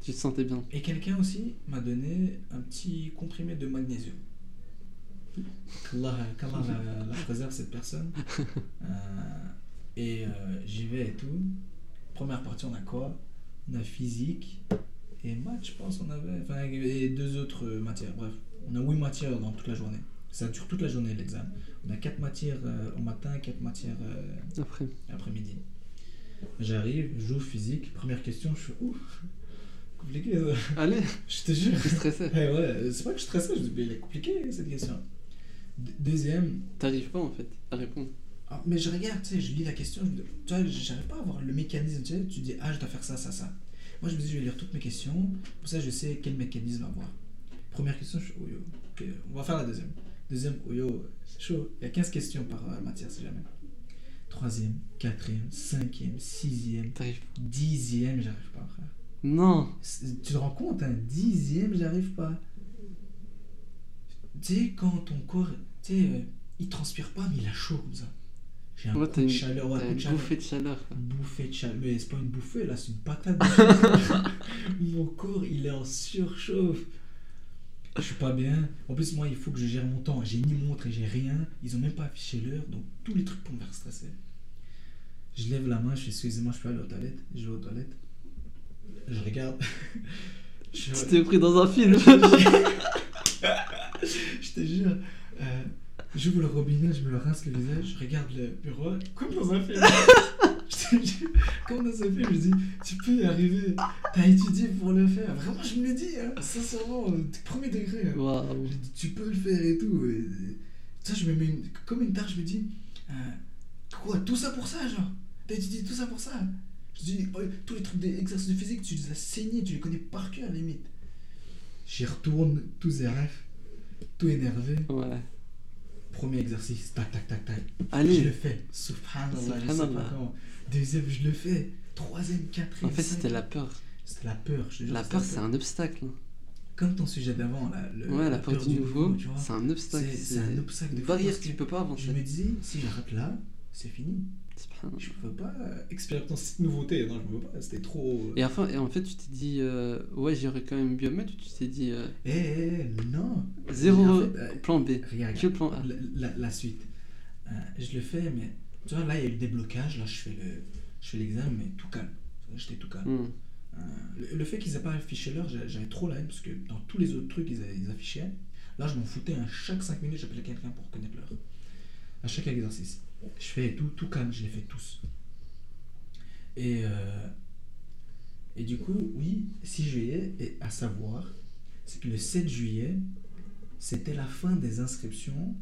Tu te sentais bien. Et quelqu'un aussi m'a donné un petit comprimé de magnésium. Qu'Allah la, la préserve cette personne. <laughs> Euh, et euh, j'y vais et tout. Première partie, on a quoi? On a physique et maths, je pense, on avait. Enfin, et deux autres matières. Bref, on a huit matières dans toute la journée. Ça dure toute la journée l'examen. On a quatre matières euh, au matin, quatre matières euh, Après. après-midi. J'arrive, j'ouvre physique, première question, je fais ouf, compliqué ça. Allez, <laughs> Je te jure. je stressais. Ouais, ouais, c'est pas que je stressais, je dis, mais il est compliqué cette question. De- deuxième, T'arrives pas en fait à répondre. ah, mais je regarde, tu sais, je lis la question, je me dis, tu vois, j'arrive pas à voir le mécanisme, tu sais, tu dis, ah, je dois faire ça, ça, ça. Moi, je me dis, je vais lire toutes mes questions, pour ça, je sais quel mécanisme avoir. Première question, je suis, oh ok, on va faire la deuxième. Deuxième, oh yo, c'est chaud, il y a 15 questions par euh, matière, si jamais. Troisième, quatrième, cinquième, sixième, T'arrives pas. dixième, j'arrive pas, frère. Non. C'est- Tu te rends compte, un dixième, j'arrive pas. Tu sais, quand ton corps, tu sais, euh, il transpire pas, mais il a chaud comme ça. J'ai un Ouais, coup t'as de une- chaleur, ouais, T'as coup une de chaleur. bouffée de chaleur. quoi. Bouffée de chaleur. Mais c'est pas une bouffée, là, c'est une patate. <laughs> Mon corps, il est en surchauffe. Je suis pas bien. En plus, moi, il faut que je gère mon temps. J'ai ni montre et j'ai rien. Ils ont même pas affiché l'heure. Donc, tous les trucs pour me faire stresser. Je lève la main, je fais excusez-moi, je peux aller aux toilettes. Je vais aux toilettes. Je regarde. <laughs> Je- Tu t'es pris dans un film. <laughs> je te jure. Euh, J'ouvre le robinet, je me le rince le visage, je regarde le bureau, comme dans un film. <laughs> comme dans un film, je dis, tu peux y arriver, t'as étudié pour le faire. Vraiment, je me le dis, hein, sincèrement, euh, premier degré. hein. Waouh. Je dis, tu peux le faire et tout. Et, et, ça, je me mets une- comme une tâche, je me dis, euh, quoi, tout ça pour ça, genre? T'as étudié tout ça pour ça? Je dis, oh, tous les trucs d'exercice de physique, tu les as saignés, tu les connais par cœur, limite. J'y retourne, tous rêves, tout énervé. Ouais. Premier exercice, tac, tac, tac, tac. Je le Allez. fais. Subhanallah, Subhanallah. Deuxième, je le fais. Troisième, quatrième. En fait, c'était la peur. C'était la peur, je te jure. La peur, c'est un obstacle. Comme ton sujet d'avant, là. Le, Ouais, la peur du nouveau, c'est un obstacle. C'est un obstacle de barrière que tu peux pas Je avancer. me disais, si j'arrête là, c'est fini. Subhanallah. Je peux pas euh, expérimenter cette nouveauté. Non, je peux pas. C'était trop. Et, enfin, et en fait, tu t'es dit, euh, ouais, j'aurais quand même biomètre, ou tu t'es dit, euh, Eh, eh, non. zéro En fait, euh, plan B. Regarde, Que plan A. la, la- la suite. Euh, je le fais, mais tu vois, là, il y a eu le déblocage. Là, je fais le, je fais l'examen, mais tout calme. J'étais tout calme. Hmm. Euh, le, le fait qu'ils n'aient pas affiché l'heure, j'a- j'avais trop la haine parce que dans tous les autres trucs, ils, affichaient. Là, je m'en foutais. À chaque 5 minutes, j'appelais quelqu'un pour connaître l'heure. À chaque exercice. Je fais tout, tout calme, je les fais tous. Et, euh, et du coup, oui, 6 juillet, et à savoir, c'est que le 7 juillet, c'était la fin des inscriptions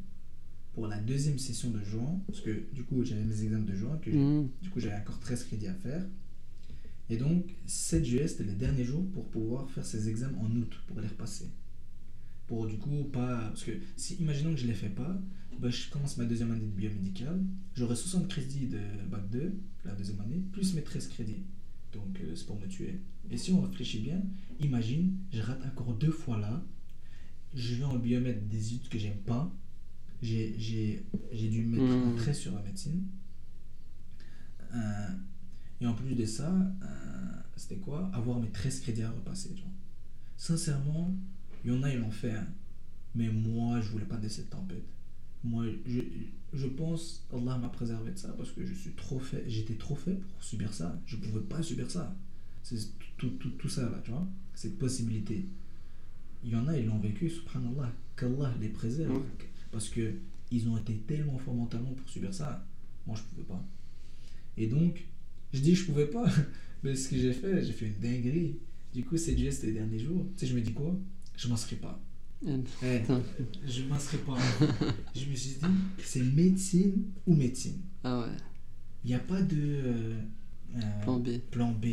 pour la deuxième session de juin. Parce que du coup, j'avais mes examens de juin, que Hmm. du coup, j'avais encore 13 crédits à faire. Et donc, 7 juillet, c'était le dernier jour pour pouvoir faire ces examens en août, pour les repasser. Pour du coup, pas. Parce que, si, imaginons que je ne les fais pas, bah, je commence ma deuxième année de biomédical, j'aurai 60 crédits de bac 2, la deuxième année, plus mes 13 crédits. Donc, euh, c'est pour me tuer. Et si on réfléchit bien, imagine, je rate encore deux fois là, je vais en biomètre des études que j'aime pas, j'ai dû mettre un Mhm. trait sur la médecine. Euh, et en plus de ça, euh, c'était quoi? Avoir mes 13 crédits à repasser. Genre. Sincèrement, il y en a, ils l'ont fait. hein. Mais moi, je voulais pas de cette tempête. Moi, je, je pense, Allah m'a préservé de ça parce que je suis trop fait, j'étais trop fait pour subir ça. Je pouvais pas subir ça. C'est tout, tout, tout ça là, tu vois. Cette possibilité. Il y en a, ils l'ont vécu, subhanallah. Qu'Allah les préserve. Parce que ils ont été tellement forts mentalement pour subir ça. Moi, je pouvais pas. Et donc, je dis je pouvais pas. <laughs> Mais ce que j'ai fait, j'ai fait une dinguerie. Du coup, c'est juste les derniers jours. Tu sais, je me dis quoi? Je m'en serai pas. <laughs> Eh, Putain. je m'en serai pas. je me suis dit, c'est médecine ou médecine? Ah ouais, Il n'y a pas de euh, euh, plan B. plan B.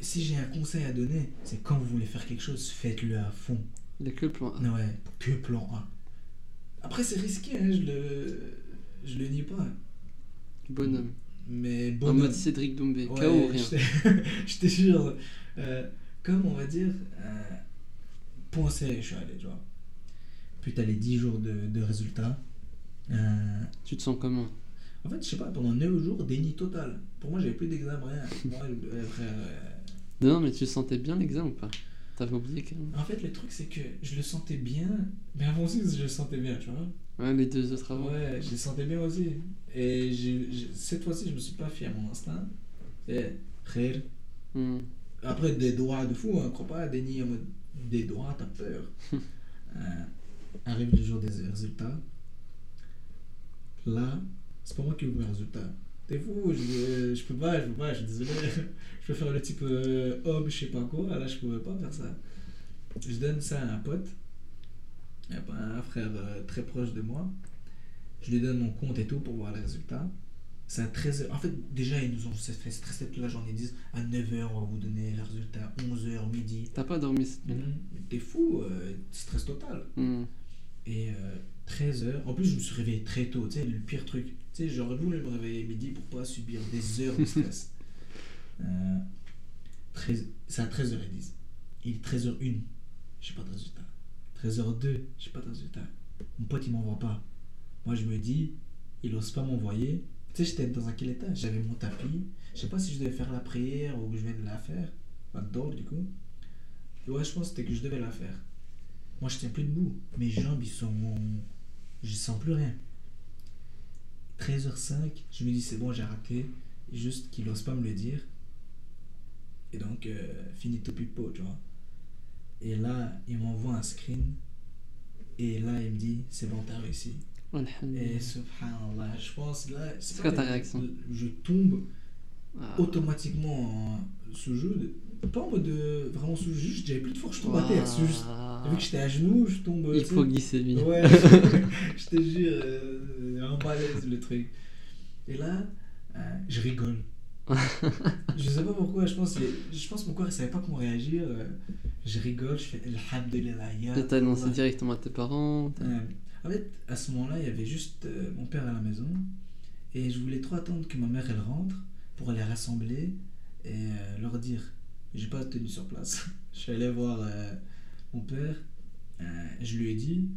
Si j'ai un conseil à donner, c'est quand vous voulez faire quelque chose, faites-le à fond. Il n'y a que le plan A. Non, ouais, que plan A. Après, c'est risqué, hein, je le, je le nie pas. Bonhomme. Mais bon. En mode Cédric Doumbé. Ouais, KO ou rien. je te- <laughs> je te jure. euh, comme on va dire, euh, point serré, je suis allé, tu vois. Puis t'as les 10 jours de, de résultats. Euh, Tu te sens comment? En fait, je sais pas, pendant 9 jours, déni total. Pour moi, j'avais plus d'examen, rien. Moi, euh, frère, euh, Non, mais tu sentais bien l'examen ou pas? T'avais oublié quand même. En fait, le truc, c'est que je le sentais bien, mais avant aussi, je le sentais bien, tu vois. Ouais, les deux autres avant. Ouais, je le sentais bien aussi. Et cette fois-ci, je me suis pas fié à mon instinct. Et, khir. Hmm. Après, des droits de fou, hein, crois pas déni en mode des droits, t'as peur. <laughs> Euh, arrive le jour des résultats. Là, c'est pas moi qui ouvre mes résultats. T'es fou, je, je peux pas, je peux pas, je suis désolé. <laughs> je peux faire le type euh, homme, je sais pas quoi. Là, je pouvais pas faire ça. Je donne ça à un pote, un frère euh, très proche de moi. Je lui donne mon compte et tout pour voir les résultats. C'est à 13h. En fait, déjà, ils nous ont fait stresser toute la journée. Ils disent à 9h, on va vous donner les résultats. 11h, midi. T'as pas dormi cette nuit Mais T'es fou, euh, stress total. Hmm. Et 13h. En plus, je me suis réveillé très tôt. Tu sais, le pire truc. Tu sais, j'aurais voulu me réveiller midi pour pas subir des heures de stress. <laughs> Euh, 13 C'est à 13h10. Il est 13h01. J'ai pas de résultat. 13h02. J'ai pas de résultat. Mon pote, il m'envoie pas. Moi, je me dis, il ose pas m'envoyer. Tu sais, j'étais dans un quel état? J'avais mon tapis. Je sais pas si je devais faire la prière ou que je viens de la faire. Pas de du coup. Ouais, je pense que c'était que je devais la faire. Moi, je tiens plus debout. Mes jambes, ils sont. Je sens plus rien. 13h05, je me dis, c'est bon, j'ai raté. Juste qu'il ose pas me le dire. Et donc, euh, finito pipo, tu vois. Et là, il m'envoie un screen. Et là, il me dit, c'est bon, t'as réussi. Et subhanallah, je pense là. C'est quoi ta que réaction? Je tombe Ah. automatiquement en sous jeu. Pas en mode de- vraiment sous juste j'avais plus de force, je tombe à terre. Juste. Vu que j'étais à genoux, je tombe. Hypoglycémie. Ouais, je te jure, <laughs> euh, un malaise le truc. Et là, euh, je rigole. <laughs> je sais pas pourquoi, je pense, je pense mon corps il savait pas comment réagir. euh, Je rigole, je fais Alhamdulillah. t'as annoncé directement à tes parents Euh, en fait, à ce moment-là, il y avait juste euh, mon père à la maison. Et je voulais trop attendre que ma mère elle rentre pour les rassembler et euh, leur dire. J'ai pas tenu sur place. <laughs> je suis allé voir euh, mon père. euh, je lui ai dit.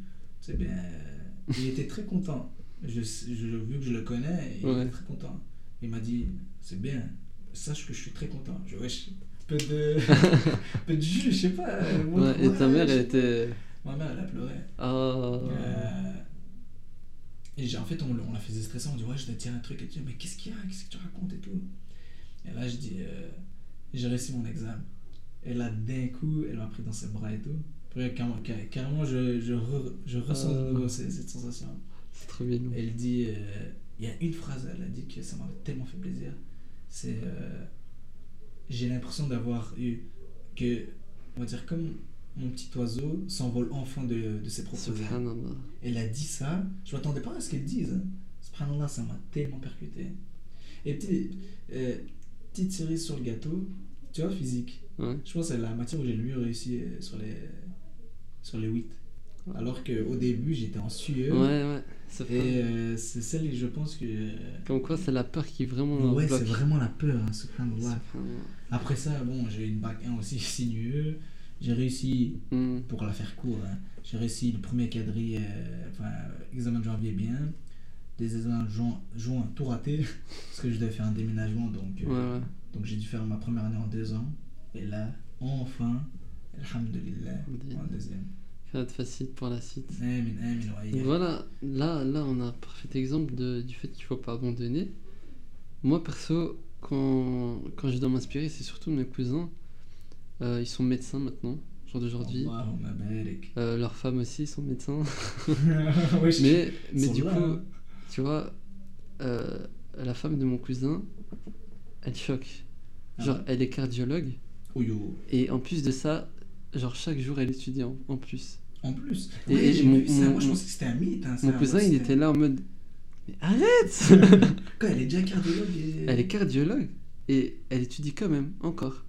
C'est bien. euh, il était très content. Je, je, vu que je le connais, il Ouais. était très content. Il m'a dit C'est bien. Sache que je suis très content. Je wesh. Peu de, <laughs> peu de jus, je sais pas. euh, moi, Ouais, et ta mère, elle était. Ma mère, elle a pleuré. Euh, et en fait, on, on la faisait stresser, on dit ouais, je dois te dire un truc et tout, mais qu'est-ce qu'il y a, qu'est-ce que tu racontes et tout? Et là, je dis, euh, j'ai réussi mon examen. Et là, d'un coup, elle m'a pris dans ses bras et tout. Après, carrément, car- carrément je, je, re- je ressens de nouveau cette, cette sensation. C'est trop bien. Elle dit, euh, il y a une phrase, elle a dit que ça m'a tellement fait plaisir. C'est, euh, j'ai l'impression d'avoir eu, que, on va dire, comme mon petit oiseau s'envole enfin de, de ses propres ailes. Elle a dit ça, je m'attendais pas à ce qu'elle dise. hein. Subhanallah, ça m'a tellement percuté. Et petit, euh, petite cerise sur le gâteau, tu vois, physique. Ouais. Je pense que c'est la matière où j'ai le mieux réussi euh, sur les, sur les 8. Alors qu'au début, j'étais en sueur. Ouais, ouais. Et euh, c'est celle, je pense que. Comme quoi, c'est la peur qui vraiment. Ouais, c'est vraiment la peur, hein, subhanallah. Après ça, bon, j'ai eu une bac 1 aussi <laughs> sinueux. J'ai réussi Hmm. pour la faire court, hein, j'ai réussi le premier quadrille, euh, enfin, examen de janvier bien, des examens de juin, juin tout raté, <laughs> parce que je devais faire un déménagement, donc, euh, Ouais, ouais. Donc j'ai dû faire ma première année en deux ans, et là, enfin, alhamdulillah, en deuxième. Ça va être facile pour la suite. Ouais, voilà, là, là on a un parfait exemple de, du fait qu'il faut pas abandonner. Moi perso, quand, quand je dois m'inspirer, c'est surtout mes cousins. Euh, ils sont médecins maintenant, jour d'aujourd'hui. Euh, leurs femmes aussi sont médecins. <laughs> Mais mais du là, coup, hein. tu vois, euh, la femme de mon cousin, elle choque. Ah Genre, ouais elle est cardiologue. Et en plus de ça, genre chaque jour elle étudie en, en plus. En plus, ouais, et mon- vu ça, mon- moi je pensais que c'était un mythe. Hein, Mon cousin, il était là en mode. Mais arrête <laughs> Quoi, elle est déjà cardiologue et... Elle est cardiologue et elle étudie quand même, encore.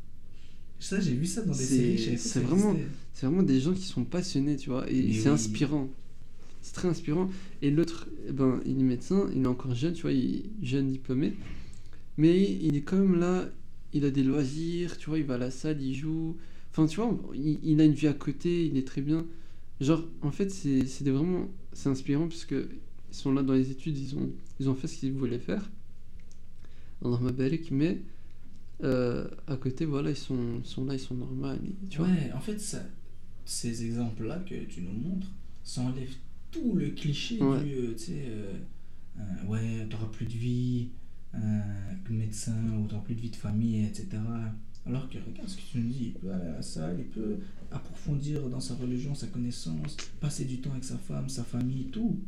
Ça, j'ai vu ça dans des C'est- séries. c'est vraiment-. C'est vraiment des gens qui sont passionnés, tu vois, et c'est oui. inspirant. C'est très inspirant. Et l'autre, eh ben, il est médecin, il est encore jeune, tu vois, il jeune diplômé. Mais il est quand même là, il a des loisirs, tu vois, il va à la salle, il joue. Enfin, tu vois, il, il a une vie à côté, il est très bien. Genre, en fait, c'est vraiment. C'est inspirant parce que ils sont là dans les études, ils ont, ils ont fait ce qu'ils voulaient faire. Allah barik, mais euh, à côté, voilà, ils sont, sont là, ils sont normaux. Tu vois ouais, en fait, ça, ces exemples-là que tu nous montres, ça enlève tout le cliché Ouais. du, euh, tu sais, euh, euh, ouais, t'auras plus de vie, euh, que médecin, ou t'auras plus de vie de famille, etc. Alors que regarde ce que tu nous dis, il peut aller à la salle, il peut approfondir dans sa religion, sa connaissance, passer du temps avec sa femme, sa famille, tout.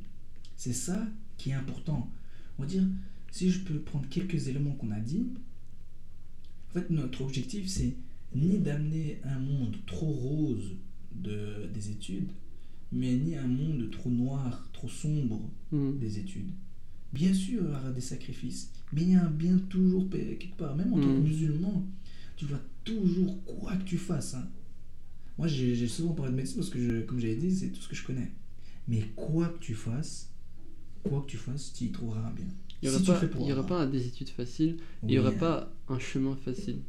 C'est ça qui est important. On va dire, si je peux prendre quelques éléments qu'on a dit, en fait, notre objectif, c'est ni d'amener un monde trop rose de, des études, mais ni un monde trop noir, trop sombre Hmm. des études. Bien sûr, il y aura des sacrifices, mais il y a un bien toujours quelque part. Même en tant que Mm. musulman, tu vas toujours, quoi que tu fasses. hein. Moi, j'ai souvent parlé de médecine parce que, je, comme j'avais dit, c'est tout ce que je connais. Mais quoi que tu fasses, quoi que tu fasses, tu y trouveras un bien. Il n'y aura, Si pas, y aura pas des études faciles, il n'y aura pas un chemin facile.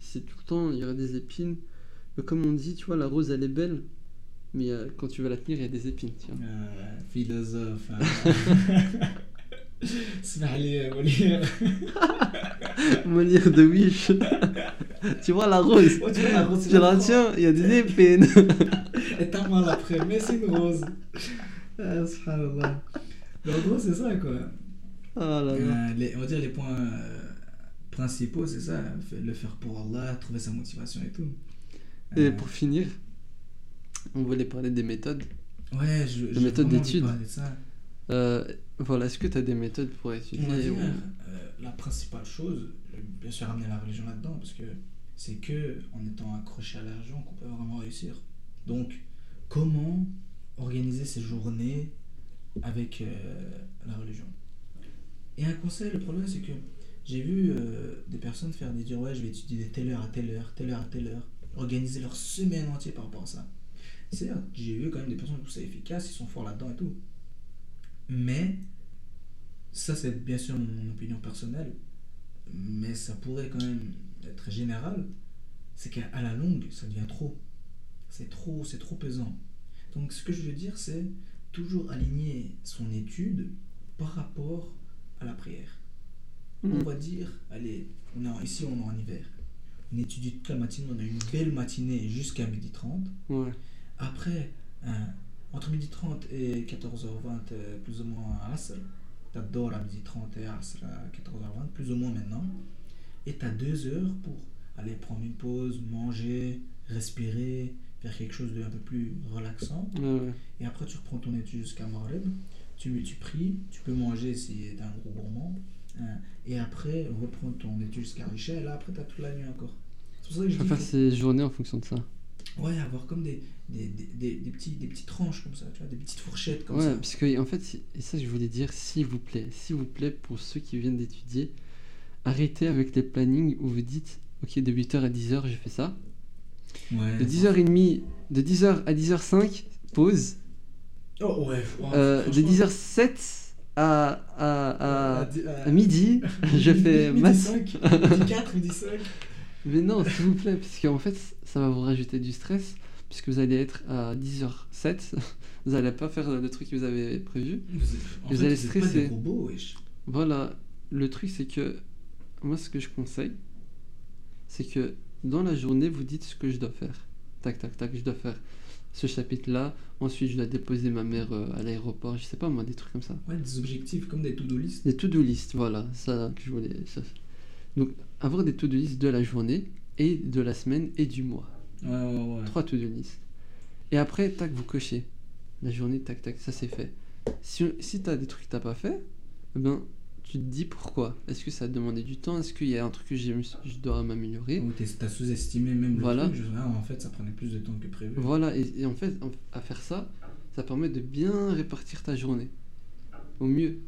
C'est tout le temps, il y aura des épines. Mais comme on dit, tu vois, la rose elle est belle, mais euh, quand tu vas la tenir, il y a des épines. Tu vois. آه، philosophe hein. <laughs> اسمح لي ولي Molière de Wish. <laughs> tu vois la rose Ouais, tu vois, la rose, c'est Tu la la tiens, il y a des épines. <laughs> Et t'as mal après, mais c'est une rose. <laughs> Ah, subhanallah. Mais en gros, c'est ça quoi. Ah là là. Euh, les- on va dire les points euh, principaux, c'est ça. fait- Le faire pour Allah, trouver sa motivation et tout. Et Euh, pour finir, on voulait parler des méthodes. Ouais, je. Les j'ai méthodes vraiment envie de d'étude. parler de ça. Euh, voilà, est-ce que tu as des méthodes pour étudier ou- euh, la principale chose, vais bien sûr ramener la religion là-dedans, parce que c'est que en étant accroché à la religion qu'on peut vraiment réussir. Donc, comment organiser ses journées avec euh, la religion? Et un conseil, le problème, c'est que j'ai vu euh, des personnes faire des dire ouais, je vais étudier de telle heure à telle heure, telle heure à telle heure, organiser leur semaine entière par rapport à ça. Certes, j'ai vu quand même des personnes qui c'est efficace, ils sont forts là-dedans et tout. Mais ça, c'est bien sûr mon opinion personnelle, mais ça pourrait quand même être général. C'est qu'à la longue, ça devient trop. C'est trop, c'est trop pesant. Donc, ce que je veux dire, c'est toujours aligner son étude par rapport à la prière. On Hmm. va dire, allez, on est en- ici on est en hiver. On étudie toute la matinée, on a une belle matinée jusqu'à 12h30. Ouais. Après, euh, entre 12h30 et 14h20, euh, plus ou moins à Asr, t'as Dor à 12h30 et Asr à 14h20, plus ou moins maintenant. Et t'as deux heures pour aller prendre une pause, manger, respirer, faire quelque chose de un peu plus relaxant. Et après, tu reprends ton étude jusqu'à Maghreb. Tu, tu pries, tu peux manger si t'es un gros gourmand. hein, et après, reprendre ton étude jusqu'à Richa. Et là, après, t'as toute la nuit encore. C'est pour ça que je Je peux faire ces journées en fonction de ça. Ouais, avoir comme des, des, des, des, des petits, des petites tranches comme ça, tu vois, des petites fourchettes comme ouais, ça. parce que en fait, et ça je voulais dire, s'il vous plaît, s'il vous plaît, pour ceux qui viennent d'étudier, arrêtez avec les plannings où vous dites, ok, de 8h à 10h, je fais ça. Ouais. De 10h30, de 10h à 10h05, pause. Oh, ouais. oh, Euh, de franchement, 10h07 à, à, à, à di- à- à midi, <laughs> je fais midi maths. 5, midi 4, midi 5. Mais non, s'il vous plaît, parce qu'en fait, ça va vous rajouter du stress, puisque vous allez être à 10h07, <laughs> vous allez pas faire le truc que vous avez prévu. Vous, en Vous fait, allez pas stresser. des robots, wesh. Voilà, le truc c'est que moi ce que je conseille, c'est que dans la journée vous dites ce que je dois faire. Tac tac tac, je dois faire ce chapitre là, ensuite je dois déposer ma mère euh, à l'aéroport, je sais pas moi, des trucs comme ça. Ouais, des objectifs comme des to-do list. Des to-do list, voilà, ça que je voulais. ça. Donc avoir des to-do list de la journée et de la semaine et du mois. Ouais, ouais, ouais. Trois to-do list. Et après, tac, vous cochez. La journée, tac, tac, ça c'est fait. Si, si tu as des trucs que t'as pas fait, eh ben, tu te dis pourquoi. Est-ce que ça a demandé du temps? Est-ce qu'il y a un truc que je dois m'améliorer? Ou t'as sous-estimé même le Voilà. truc. Je- en fait, ça prenait plus de temps que prévu. Voilà, et, et en fait, en- à faire ça, ça permet de bien répartir ta journée. Au mieux.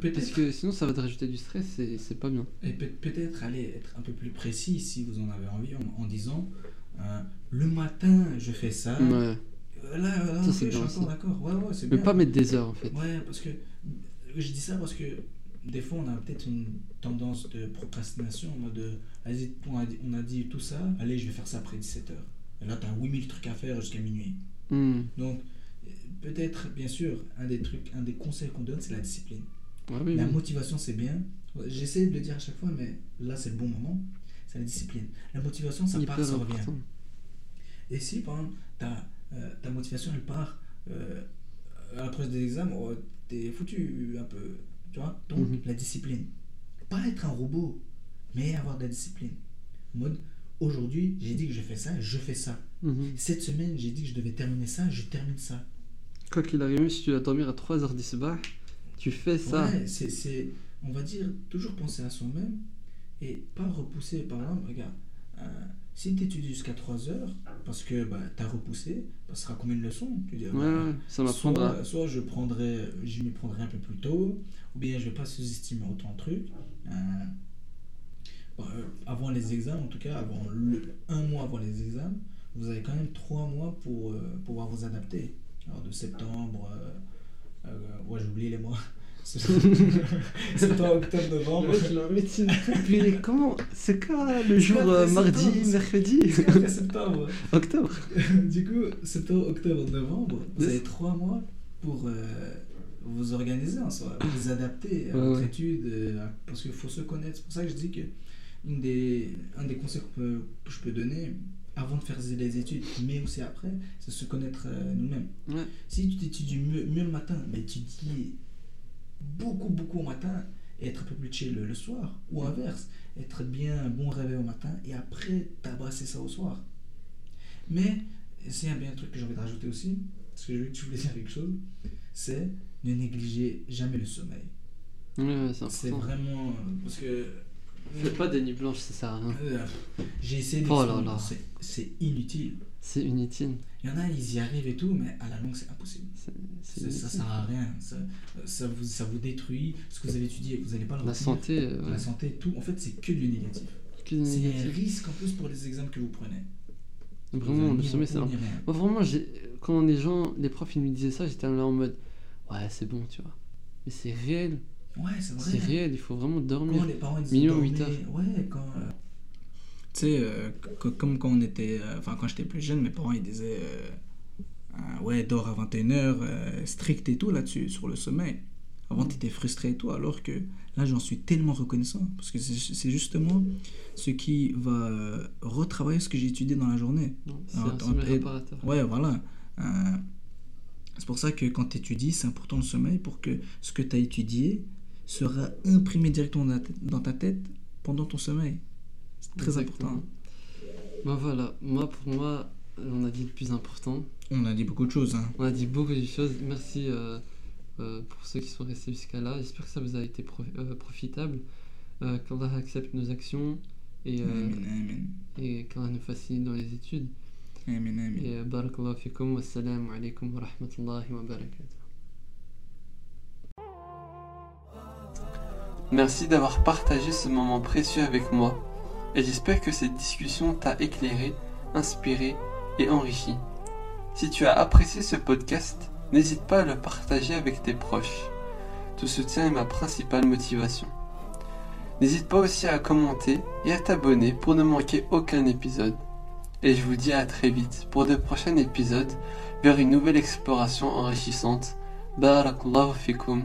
Parce que sinon, ça va te rajouter du stress et c'est pas bien. Et peut- peut-être aller être un peu plus précis si vous en avez envie en, en disant euh, le matin je fais ça. Ouais. Là, là, Ça, ok, c'est je suis encore d'accord. Ouais, ouais, c'est Mais bien. pas mettre des heures en fait. Ouais, parce que je dis ça parce que des fois on a peut-être une tendance de procrastination en mode on a, dit, on a dit tout ça, allez, je vais faire ça après 17h. Et là, t'as 8000 trucs à faire jusqu'à minuit. Hmm. Donc, peut-être, bien sûr, un des trucs, un des conseils qu'on donne, c'est la discipline. Ouais, oui, La oui. motivation, c'est bien. J'essaie de le dire à chaque fois, mais là, c'est le bon moment. C'est la discipline. La motivation, ça part, ça revient. important. Et si, par exemple, ta, euh, ta motivation, elle part euh, à l'approche des examens, oh, t'es foutu un peu. Tu vois Donc, Mhm. la discipline. Pas être un robot, mais avoir de la discipline. Mode, aujourd'hui, j'ai dit que je fais ça, je fais ça. Mhm. Cette semaine, j'ai dit que je devais terminer ça, je termine ça. Quoi qu'il arrive, si tu dois dormir à 3h du soir, tu fais ça. Ouais, c'est, on va dire, toujours penser à soi-même et pas repousser. Par exemple, regarde, euh, si tu étudies jusqu'à 3 heures, parce que bah, tu as repoussé, bah, ce sera combien de leçons Tu dis, Ouais, bah, ça m'apprendra. Soit, soit je prendrai, je m'y prendrai un peu plus tôt, ou bien je vais pas sous-estimer autant de trucs. Euh, bah, euh, avant les examens, en tout cas, avant le, un mois avant les examens, vous avez quand même trois mois pour pouvoir vous adapter. Alors de septembre, ouais j'ai oublié les mois. septembre, <laughs> octobre, novembre. Puis comment C'est quand le jour euh, mardi, septembre, mercredi septembre. <laughs> Octobre du coup, septembre, octobre, novembre, vous avez trois mois pour euh, vous organiser en soi, vous adapter à Ouais, votre ouais. étude, euh, parce qu'il faut se connaître. C'est pour ça que je dis que une des, un des conseils que je peux donner avant de faire les études, mais aussi après, c'est se connaître euh, nous-mêmes. Ouais. Si tu t'étudies mieux, mieux le matin, mais étudier beaucoup, beaucoup au matin et être un peu plus chill le, le soir, ou inverse, être bien bon réveil au matin et après tabasser ça au soir. Mais c'est un bien truc que j'ai envie de rajouter aussi, parce que j'ai vu que tu voulais dire quelque chose, c'est ne négligez jamais le sommeil. Ouais, ouais, c'est vraiment. euh, Parce que. Faites pas des nuits blanches, ça sert à rien. Euh, J'ai essayé de Oh là là. c'est- c'est inutile. C'est inutile. Il y en a, ils y arrivent et tout, mais à la longue, c'est impossible. C'est c'est C'est- Ça sert à rien. Ça, ça, vous, ça vous détruit. Ce que vous avez étudié, vous n'allez pas le La santé, euh, ouais. La santé, tout. En fait, c'est que du négatif. C'est un risque en plus pour les examens que vous prenez. Vraiment, le ni c'est. Moi, vraiment, quand les gens, les profs, ils me disaient ça, j'étais là en mode Ouais, c'est bon, tu vois. Mais c'est réel. Ouais, c'est vrai. C'est réel, il faut vraiment dormir. Quand les parents disent Minimum dormez, huit heures. Ouais, quand. euh, Tu sais, euh, co- comme quand on était. euh, Enfin, quand j'étais plus jeune, mes parents ils disaient. euh, euh, ouais, dors à 21h, strict et tout là-dessus, sur le sommeil. Avant, tu étais frustré et tout, alors que là, j'en suis tellement reconnaissant. Parce que c'est c'est justement ce qui va retravailler ce que j'ai étudié dans la journée. C'est un sommeil réparateur. Ouais, voilà. Euh, c'est pour ça que quand tu étudies, c'est important le sommeil pour que ce que tu as étudié sera imprimé directement dans ta tête, pendant ton sommeil. C'est très Exactement. important. Bah voilà, moi, pour moi, on a dit le plus important. On a dit beaucoup de choses. Hein. On a dit beaucoup de choses. Merci euh, euh, pour ceux qui sont restés jusqu'à là. J'espère que ça vous a été pro- euh, profitable. Euh, Qu'Allah accepte nos actions et, euh, Amen, amen. et qu'Allah nous facilite dans les études. Amen, amen. Et euh, barakallahu fikum wa salam alaikum wa rahmatullahi wa barakatuh. Merci d'avoir partagé ce moment précieux avec moi et j'espère que cette discussion t'a éclairé, inspiré et enrichi. Si tu as apprécié ce podcast, n'hésite pas à le partager avec tes proches. Ton soutien est ma principale motivation. N'hésite pas aussi à commenter et à t'abonner pour ne manquer aucun épisode. Et je vous dis à très vite pour de prochains épisodes vers une nouvelle exploration enrichissante. Barakallahu fikum.